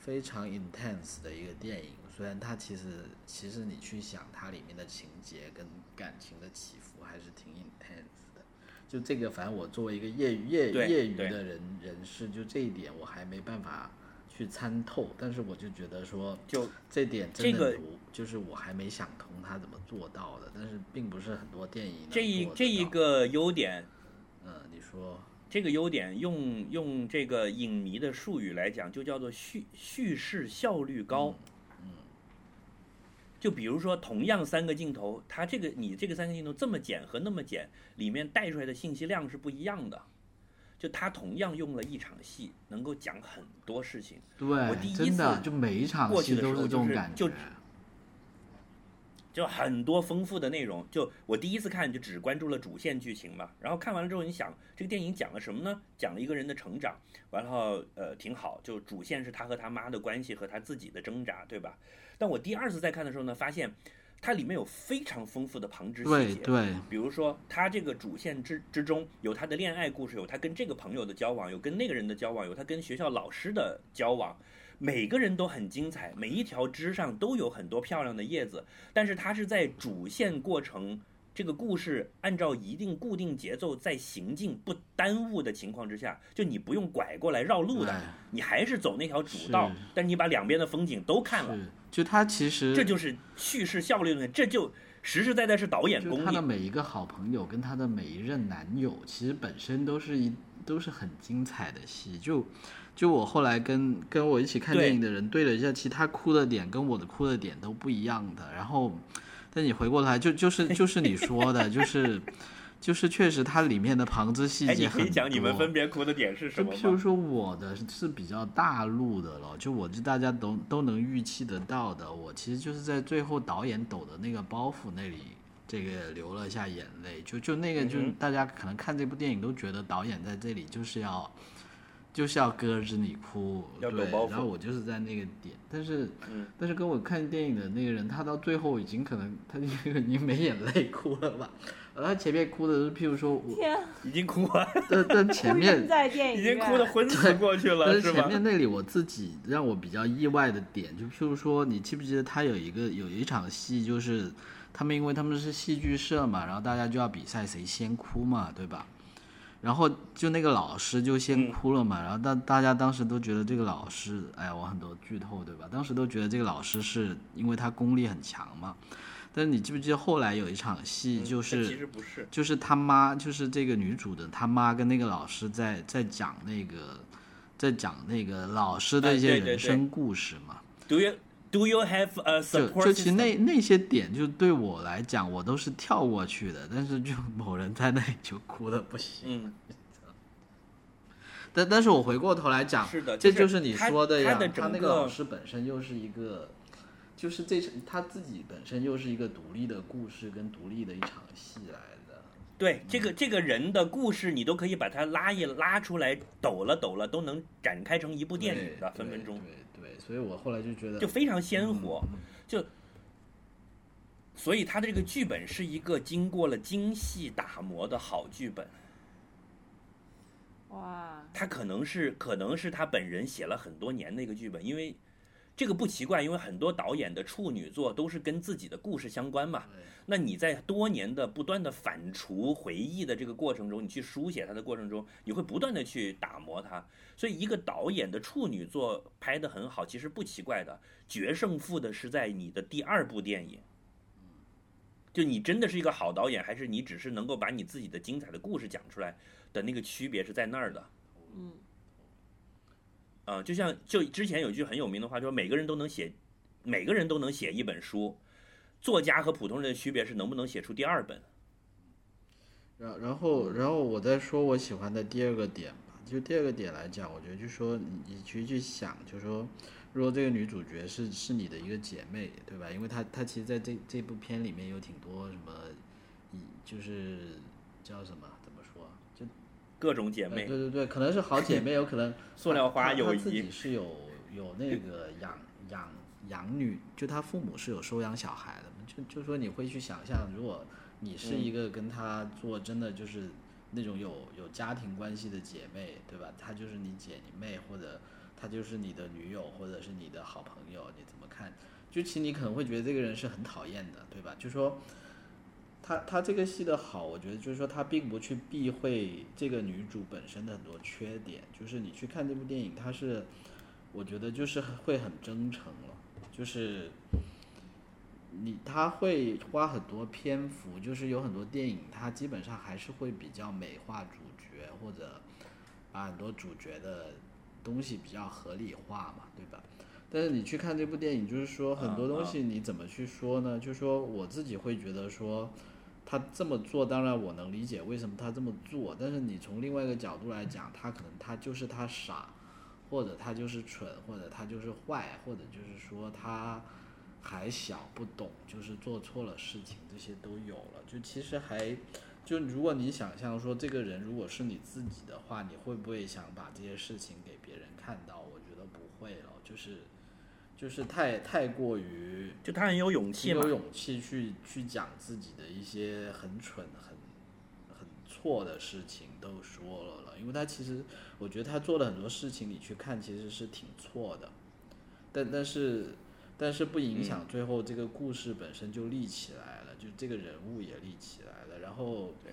非常 intense 的一个电影？虽然它其实其实你去想它里面的情节跟感情的起伏还是挺 intense 的。就这个，反正我作为一个业余业业余的人人士，就这一点我还没办法去去参透，但是我就觉得说就这点这个真的读，就是我还没想通他怎么做到的，但是并不是很多电影这一这一，个优点，嗯，你说，这个优点用用这个影迷的术语来讲，就叫做叙叙事效率高。嗯就比如说，同样三个镜头，它这个你这个三个镜头这么剪和那么剪，里面带出来的信息量是不一样的。就它同样用了一场戏，能够讲很多事情。对我第，一次就每一场过去戏都的时候就是这种感觉，就很多丰富的内容。就我第一次看就只关注了主线剧情嘛，然后看完了之后，你想这个电影讲了什么呢？讲了一个人的成长，完了呃挺好，就主线是他和他妈的关系和他自己的挣扎，对吧？但我第二次再看的时候呢，发现它里面有非常丰富的旁支细节。对对，比如说，他这个主线之之中有他的恋爱故事，有他跟这个朋友的交往，有跟那个人的交往，有他跟学校老师的交往，每个人都很精彩，每一条枝上都有很多漂亮的叶子。但是它是在主线过程这个故事按照一定固定节奏在行进，不耽误的情况之下，就你不用拐过来绕路的，你还是走那条主道，但是你把两边的风景都看了，就它其实这就是叙事效率论，这就实实在在是导演功力他的。每一个好朋友跟他的每一任男友，其实本身都是一都是很精彩的戏。就就我后来跟跟我一起看电影的人对了一下，其实他哭的点跟我的哭的点都不一样的。然后，但你回过头来，就就是就是你说的，就 是就是确实它里面的旁枝细哎，你节很可以讲你们分别哭的点是什么？就譬如说我的是比较大陆的了，就我就大家都都能预期得到的，我其实就是在最后导演抖的那个包袱那里，这个流了一下眼泪。就就那个，就大家可能看这部电影都觉得导演在这里就是要就是要搁着你哭，对然后我就是在那个点，但是嗯，但是跟我看电影的那个人，他到最后已经可能他这个已经没眼泪哭了吧。而他前面哭的是，譬如说我，天啊，已经哭完，但但前面在电影已经哭的昏死过去了，但是？前面那里我自己让我比较意外的点，就譬如说，你记不记得他有一个有一场戏，就是他们因为他们是戏剧社嘛，然后大家就要比赛谁先哭嘛，对吧？然后就那个老师就先嗯哭了嘛，然后大大家当时都觉得这个老师，哎呀，我很多剧透对吧？当时都觉得这个老师是因为他功力很强嘛，但是你记不记得后来有一场戏就是、其实不是，就是他妈，就是这个女主的他妈跟那个老师在在讲那个，在讲那个老师的一些人生故事嘛。Do you have a support 就其实？那那些点，就对我来讲，我都是跳过去的，但是就某人在那里就哭的不行。嗯，但但是我回过头来讲，是的，这就就是你说的呀，他的他那个老师本身又是一个，就是这他自己本身又是一个独立的故事跟独立的一场戏来的。对这个这个人的故事，你都可以把它拉一拉出来，抖了抖了，都能展开成一部电影的，分分钟对对，所以我后来就觉得就非常鲜活。嗯就所以他的这个剧本是一个经过了精细打磨的好剧本。哇，他可能是可能是他本人写了很多年的一个剧本，因为这个不奇怪，因为很多导演的处女作都是跟自己的故事相关嘛。那你在多年的不断的反刍回忆的这个过程中，你去书写它的过程中，你会不断的去打磨它。所以一个导演的处女作拍得很好，其实不奇怪的。决胜负的是在你的第二部电影。就你真的是一个好导演，还是你只是能够把你自己的精彩的故事讲出来的那个区别是在那儿的。嗯，啊、就像就之前有一句很有名的话，说每个人都能写，每个人都能写一本书，作家和普通人的区别是能不能写出第二本。然然后然后我再说我喜欢的第二个点吧，就第二个点来讲，我觉得就说你你去去想，就是说，如果这个女主角是是你的一个姐妹，对吧？因为她她其实在这这部片里面有挺多什么，就是叫什么，各种姐妹呃对，对对，可能是好姐妹，有可能 塑料花她友谊自己，是有有那个养养养女，就他父母是有收养小孩的，就就说你会去想象，如果你是一个跟他做真的就是那种有有家庭关系的姐妹，对吧？她就是你姐你妹，或者她就是你的女友，或者是你的好朋友，你怎么看？就其实你可能会觉得这个人是很讨厌的，对吧？就说。他他这个戏的好，我觉得就是说他并不去避讳这个女主本身的很多缺点，就是你去看这部电影，它是我觉得就是会很真诚了，就是你他会花很多篇幅，就是有很多电影，它基本上还是会比较美化主角，或者把很多主角的东西比较合理化嘛，对吧？但是你去看这部电影，就是说很多东西你怎么去说呢？就是说我自己会觉得说，他这么做，当然我能理解为什么他这么做，但是你从另外一个角度来讲，他可能他就是他傻，或者他就是蠢，或者他就是坏，或者就是说他还小不懂，就是做错了事情，这些都有了。就其实还，就如果你想象说这个人如果是你自己的话，你会不会想把这些事情给别人看到？我觉得不会了，就是就是太太过于就他很有勇气嘛有，勇气去去讲自己的一些很蠢、很很错的事情都说了了，因为他其实我觉得他做的很多事情，你去看其实是挺错的，但但是但是不影响最后这个故事本身就立起来了，就这个人物也立起来了，然后对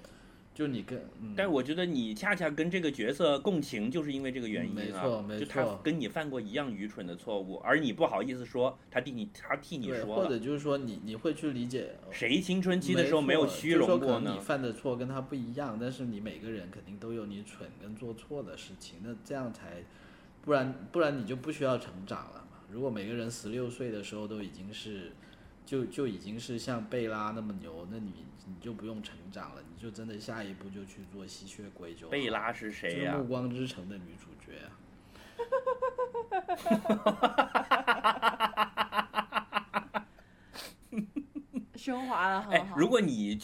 就你跟嗯，但是我觉得你恰恰跟这个角色共情，就是因为这个原因啊没啊。错没错就他跟你犯过一样愚蠢的错误，而你不好意思说，他替你他替你，说。或者就是说你你会去理解谁青春期的时候没有虚荣过呢你？犯的错跟他不一样，但是你每个人肯定都有你蠢跟做错的事情，那这样才，不然不然你就不需要成长了嘛。如果每个人十六岁的时候都已经是，就就已经是像贝拉那么牛，那你你就不用成长了，你就真的下一步就去做吸血鬼就好贝拉是谁呀、就是暮光之城的女主角啊。升华了哎很，好。如果你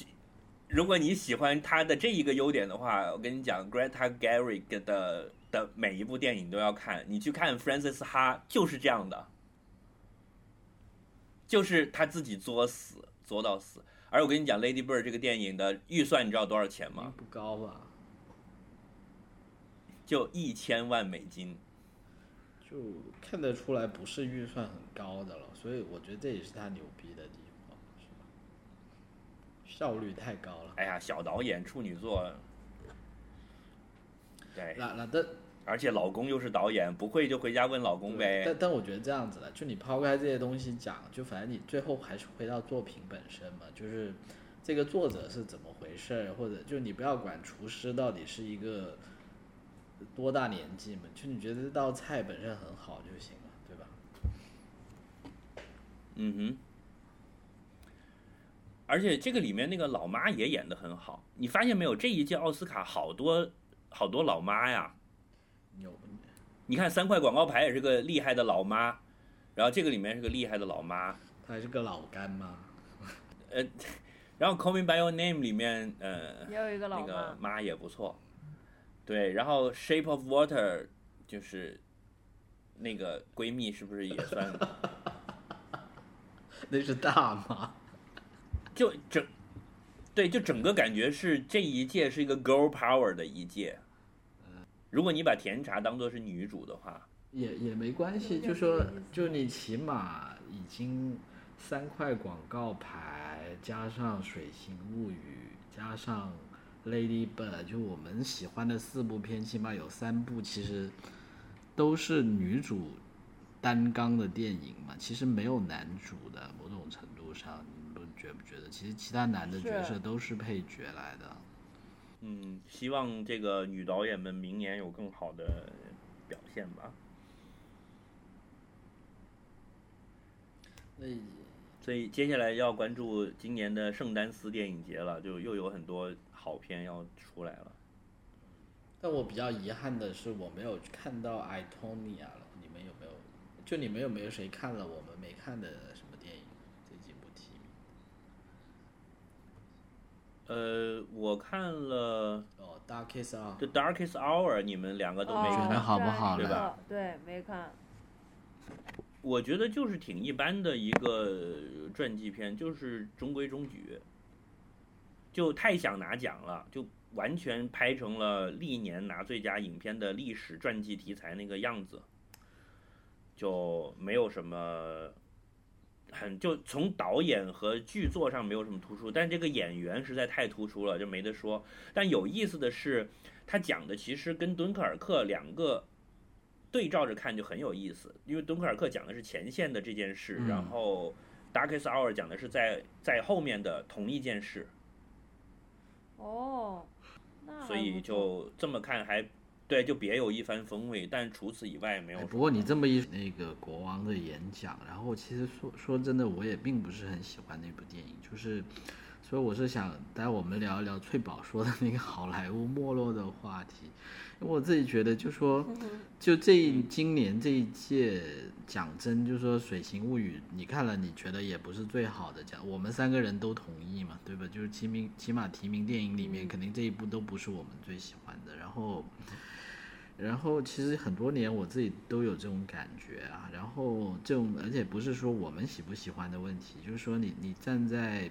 如果你喜欢他的这一个优点的话，我跟你讲，Greta Gerwig 的的每一部电影都要看。你去看 Francis Ha 就是这样的，就是他自己作死，作到死。而我跟你讲，Lady Bird 这个电影的预算你知道多少钱吗？不高吧？就一千万美金。就看得出来不是预算很高的了，所以我觉得这也是他牛逼的地方，是吧？效率太高了。哎呀，小导演处女座，对，那那但而且老公又是导演，不会就回家问老公呗。但但我觉得这样子的，就你抛开这些东西讲，就反正你最后还是回到作品本身嘛，就是这个作者是怎么回事儿，或者就你不要管厨师到底是一个多大年纪嘛，就你觉得这道菜本身很好就行了，对吧？嗯哼。而且这个里面那个老妈也演得很好，你发现没有？这一届奥斯卡好多好多老妈呀。有你看三块广告牌也是个厉害的老妈，然后这个里面是个厉害的老妈，她还是个老干妈，呃，然后《Call Me by Your Name》里面，呃，也有一个老那个妈，妈也不错，对，然后《Shape of Water》就是那个闺蜜是不是也算？那是大妈。就整，对，就整个感觉是这一届是一个 girl power 的一届。如果你把甜茶当做是女主的话，也也没关系，就说就你起码已经三块广告牌，加上《水形物语》，加上《Lady Bird》，就我们喜欢的四部片，起码有三部其实都是女主单纲的电影嘛，其实没有男主的，某种程度上，你们觉不觉得？其实其他男的角色都是配角来的。嗯，希望这个女导演们明年有更好的表现吧。那所以接下来要关注今年的圣丹斯电影节了，就又有很多好片要出来了。但我比较遗憾的是，我没有看到《艾托尼亚》了。你们有没有？就你们有没有谁看了我们没看的什么电影？这几部提名？呃，我看了哦，《Darkest Hour《The Darkest Hour》，你们两个都没哦看。觉得好不好对吧？对，没看。我觉得就是挺一般的一个传记片，就是中规中矩，就太想拿奖了，就完全拍成了历年拿最佳影片的历史传记题材那个样子，就没有什么很就从导演和剧作上没有什么突出，但这个演员实在太突出了，就没得说。但有意思的是，他讲的其实跟敦刻尔克两个对照着看就很有意思，因为敦刻尔克讲的是前线的这件事，嗯。然后 Darkest Hour 讲的是在在后面的同一件事，哦，那所以就这么看还对，就别有一番风味。但除此以外没有。哎不过你这么一那个国王的演讲，然后其实说说真的，我也并不是很喜欢那部电影，就是，所以我是想待我们聊一聊翠宝说的那个好莱坞没落的话题，因为我自己觉得就说，就这一今年这一届讲真，就说《水形物语》，你看了你觉得也不是最好的奖，我们三个人都同意嘛，对吧？就是提名起码提名电影里面，肯定这一部都不是我们最喜欢的，然后。然后其实很多年我自己都有这种感觉啊，然后这种而且不是说我们喜不喜欢的问题，就是说你你站在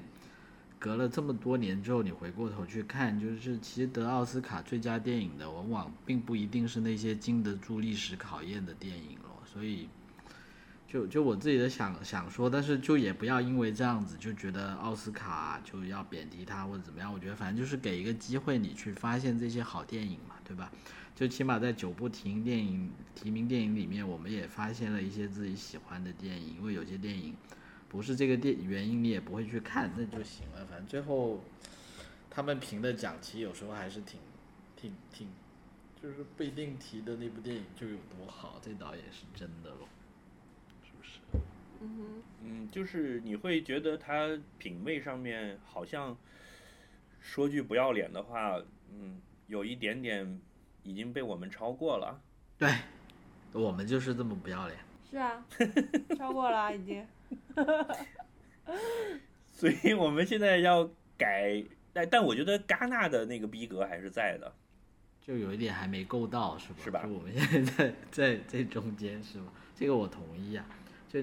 隔了这么多年之后，你回过头去看，就是其实得奥斯卡最佳电影的，往往并不一定是那些经得住历史考验的电影咯，所以。就就我自己的想想说，但是就也不要因为这样子就觉得奥斯卡就要贬低它或者怎么样。我觉得反正就是给一个机会你去发现这些好电影嘛，对吧？就起码在九部提名电影提名电影里面，我们也发现了一些自己喜欢的电影。因为有些电影不是这个电原因，你也不会去看，那就行了。反正最后他们评的奖，其实有时候还是挺挺挺，就是不一定提的那部电影就有多好，这倒也是真的咯，是不是？嗯哼，嗯，就是你会觉得他品味上面好像说句不要脸的话，嗯，有一点点已经被我们超过了。对，我们就是这么不要脸。是啊，超过了啊已经。所以我们现在要改，但但我觉得戛纳的那个逼格还是在的。就有一点还没够到，是吧？是吧就我们现在在在在中间，是吧？这个我同意啊。就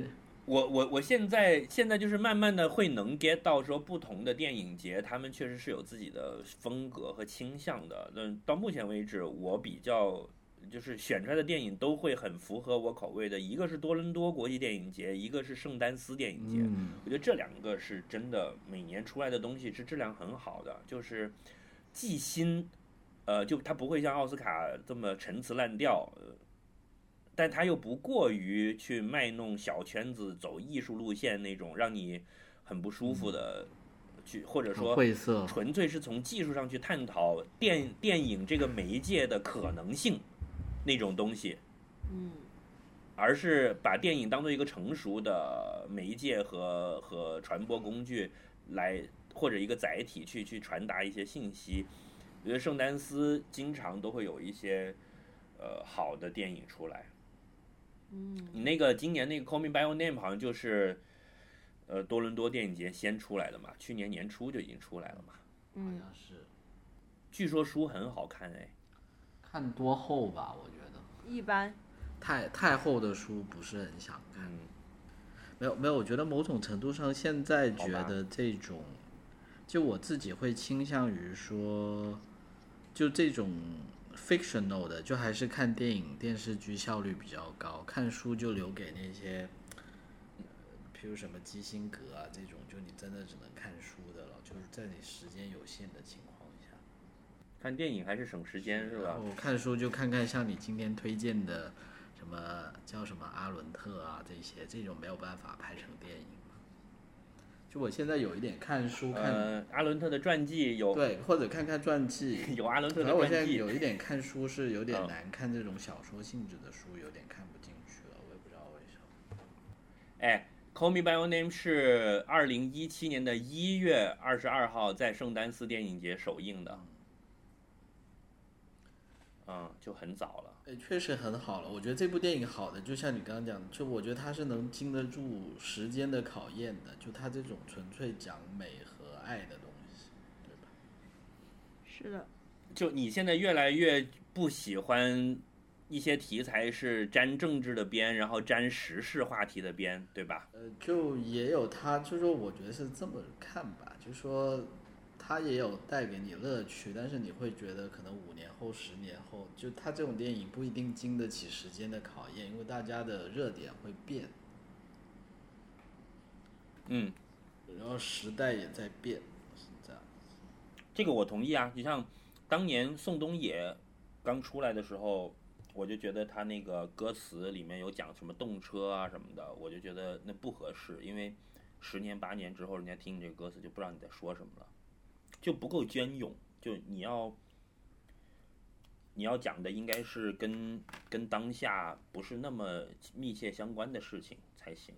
我我我现在现在就是慢慢的会能 get 到说不同的电影节，他们确实是有自己的风格和倾向的。那到目前为止，我比较就是选出来的电影都会很符合我口味的。一个是多伦多国际电影节，一个是圣丹斯电影节。嗯，我觉得这两个是真的，每年出来的东西是质量很好的，就是既新，呃，就它不会像奥斯卡这么陈词滥调，呃，但他又不过于去卖弄小圈子、走艺术路线那种让你很不舒服的去，或者说晦涩，纯粹是从技术上去探讨电电影这个媒介的可能性那种东西。嗯而是把电影当做一个成熟的媒介和和传播工具来，或者一个载体去去传达一些信息。我觉得圣丹斯经常都会有一些呃好的电影出来。嗯你那个今年那个《Call Me by Your Name》好像就是呃多伦多电影节先出来的嘛，去年年初就已经出来了嘛。好嗯像是据说书很好看哎，看多厚吧？我觉得一般。太太厚的书不是很想看。嗯，没有没有，我觉得某种程度上，现在觉得这种，就我自己会倾向于说，就这种 fictional 的，就还是看电影电视剧效率比较高，看书就留给那些，呃譬如什么基辛格啊这种，就你真的只能看书的了，就是在你时间有限的情况下。看电影还是省时间是吧？然后看书就看看像你今天推荐的什么叫什么阿伦特啊这些，这种没有办法拍成电影嘛。就我现在有一点看书看、呃，阿伦特的传记有对，或者看看传记。有阿伦特然后我现在有一点看书是有点嗯难看，这种小说性质的书有点看不进去了，我也不知道为什么。哎，《Call Me by Your Name》是二零一七年的一月二十二号在圣丹斯电影节首映的，嗯，就很早了。哎，确实很好了。我觉得这部电影好的，就像你刚刚讲的，就我觉得它是能经得住时间的考验的。就它这种纯粹讲美和爱的东西，对吧？是的。就你现在越来越不喜欢一些题材是沾政治的边，然后沾时事话题的边，对吧？呃，就也有它，就是说我觉得是这么看吧，就是说它也有带给你乐趣，但是你会觉得可能五年后、十年后，就它这种电影不一定经得起时间的考验，因为大家的热点会变，嗯，然后时代也在变，是这样。这个我同意啊。就像当年宋冬野刚出来的时候，我就觉得他那个歌词里面有讲什么动车啊什么的，我就觉得那不合适，因为十年八年之后，人家听你这个歌词就不知道你在说什么了，就不够隽永。就你要你要讲的应该是跟跟当下不是那么密切相关的事情才行。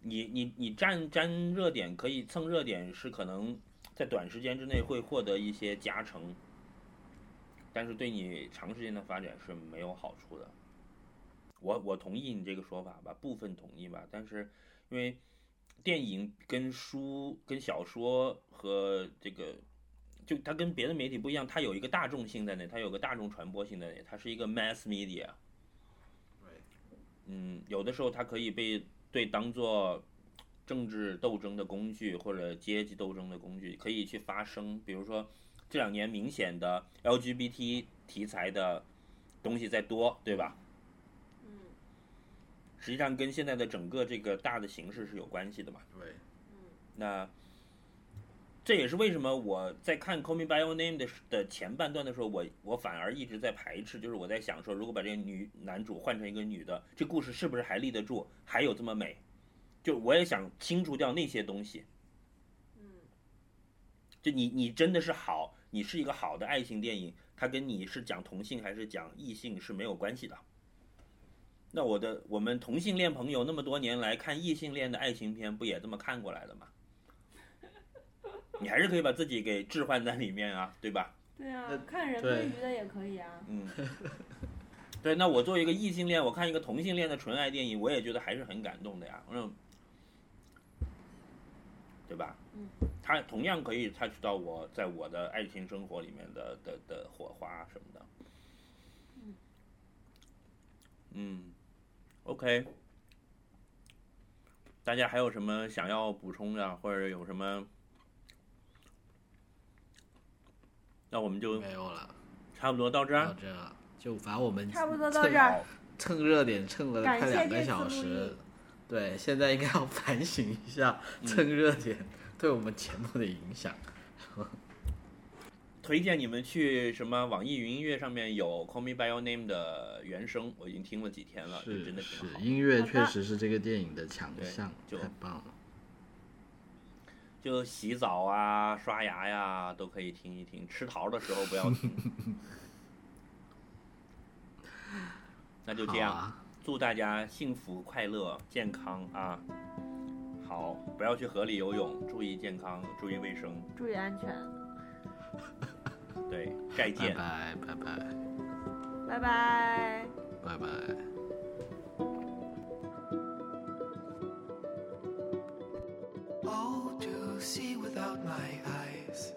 你你你沾沾热点可以蹭热点，是可能在短时间之内会获得一些加成，但是对你长时间的发展是没有好处的。我我同意你这个说法吧，部分同意吧，但是因为电影跟书、跟小说和这个，就它跟别的媒体不一样，它有一个大众性在那，它有个大众传播性在那，它是一个 mass media。嗯，有的时候它可以被对当做政治斗争的工具或者阶级斗争的工具，可以去发声。比如说这两年明显的 LGBT 题材的东西在多，对吧？嗯实际上跟现在的整个这个大的形势是有关系的嘛。对，那这也是为什么我在看《Call Me by Your Name 的》的前半段的时候，我我反而一直在排斥，就是我在想说，如果把这个女男主换成一个女的，这故事是不是还立得住，还有这么美？就我也想清除掉那些东西。嗯就你你真的是好，你是一个好的爱情电影，它跟你是讲同性还是讲异性是没有关系的。那我的我们同性恋朋友那么多年来看异性恋的爱情片，不也这么看过来的吗？你还是可以把自己给置换在里面啊，对吧？对啊呃，看人对归鱼的也可以啊。嗯，对，那我作为一个异性恋，我看一个同性恋的纯爱电影，我也觉得还是很感动的呀，嗯，对吧？嗯，它同样可以 touch 到我在我的爱情生活里面的的的火花什么的。嗯嗯，OK，大家还有什么想要补充的，或者有什么？那我们就没有了，差不多到这儿。到这儿就反正我们差不多到蹭这儿。蹭热点蹭了快两个小时，对，现在应该要 反省一下嗯蹭热点对我们节目的影响。推荐你们去什么网易云音乐上面有《Call Me by Your Name》的原声，我已经听了几天了，是真的挺是，好。音乐确实是这个电影的强项，就太棒了。就洗澡啊、刷牙呀都可以听一听，吃桃的时候不要听。那就这样，啊祝大家幸福、快乐、健康啊！好，不要去河里游泳，注意健康，注意卫生。注意安全，对，再拜见。拜拜拜拜拜。拜拜。 Oh, to see without my eyes.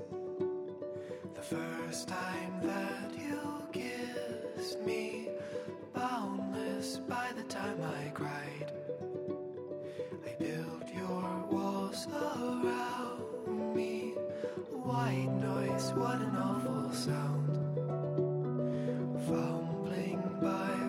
The first time that you kissed me, boundless by the time I cried. I built your walls around me. White noise, what an awful sound. Fumbling by.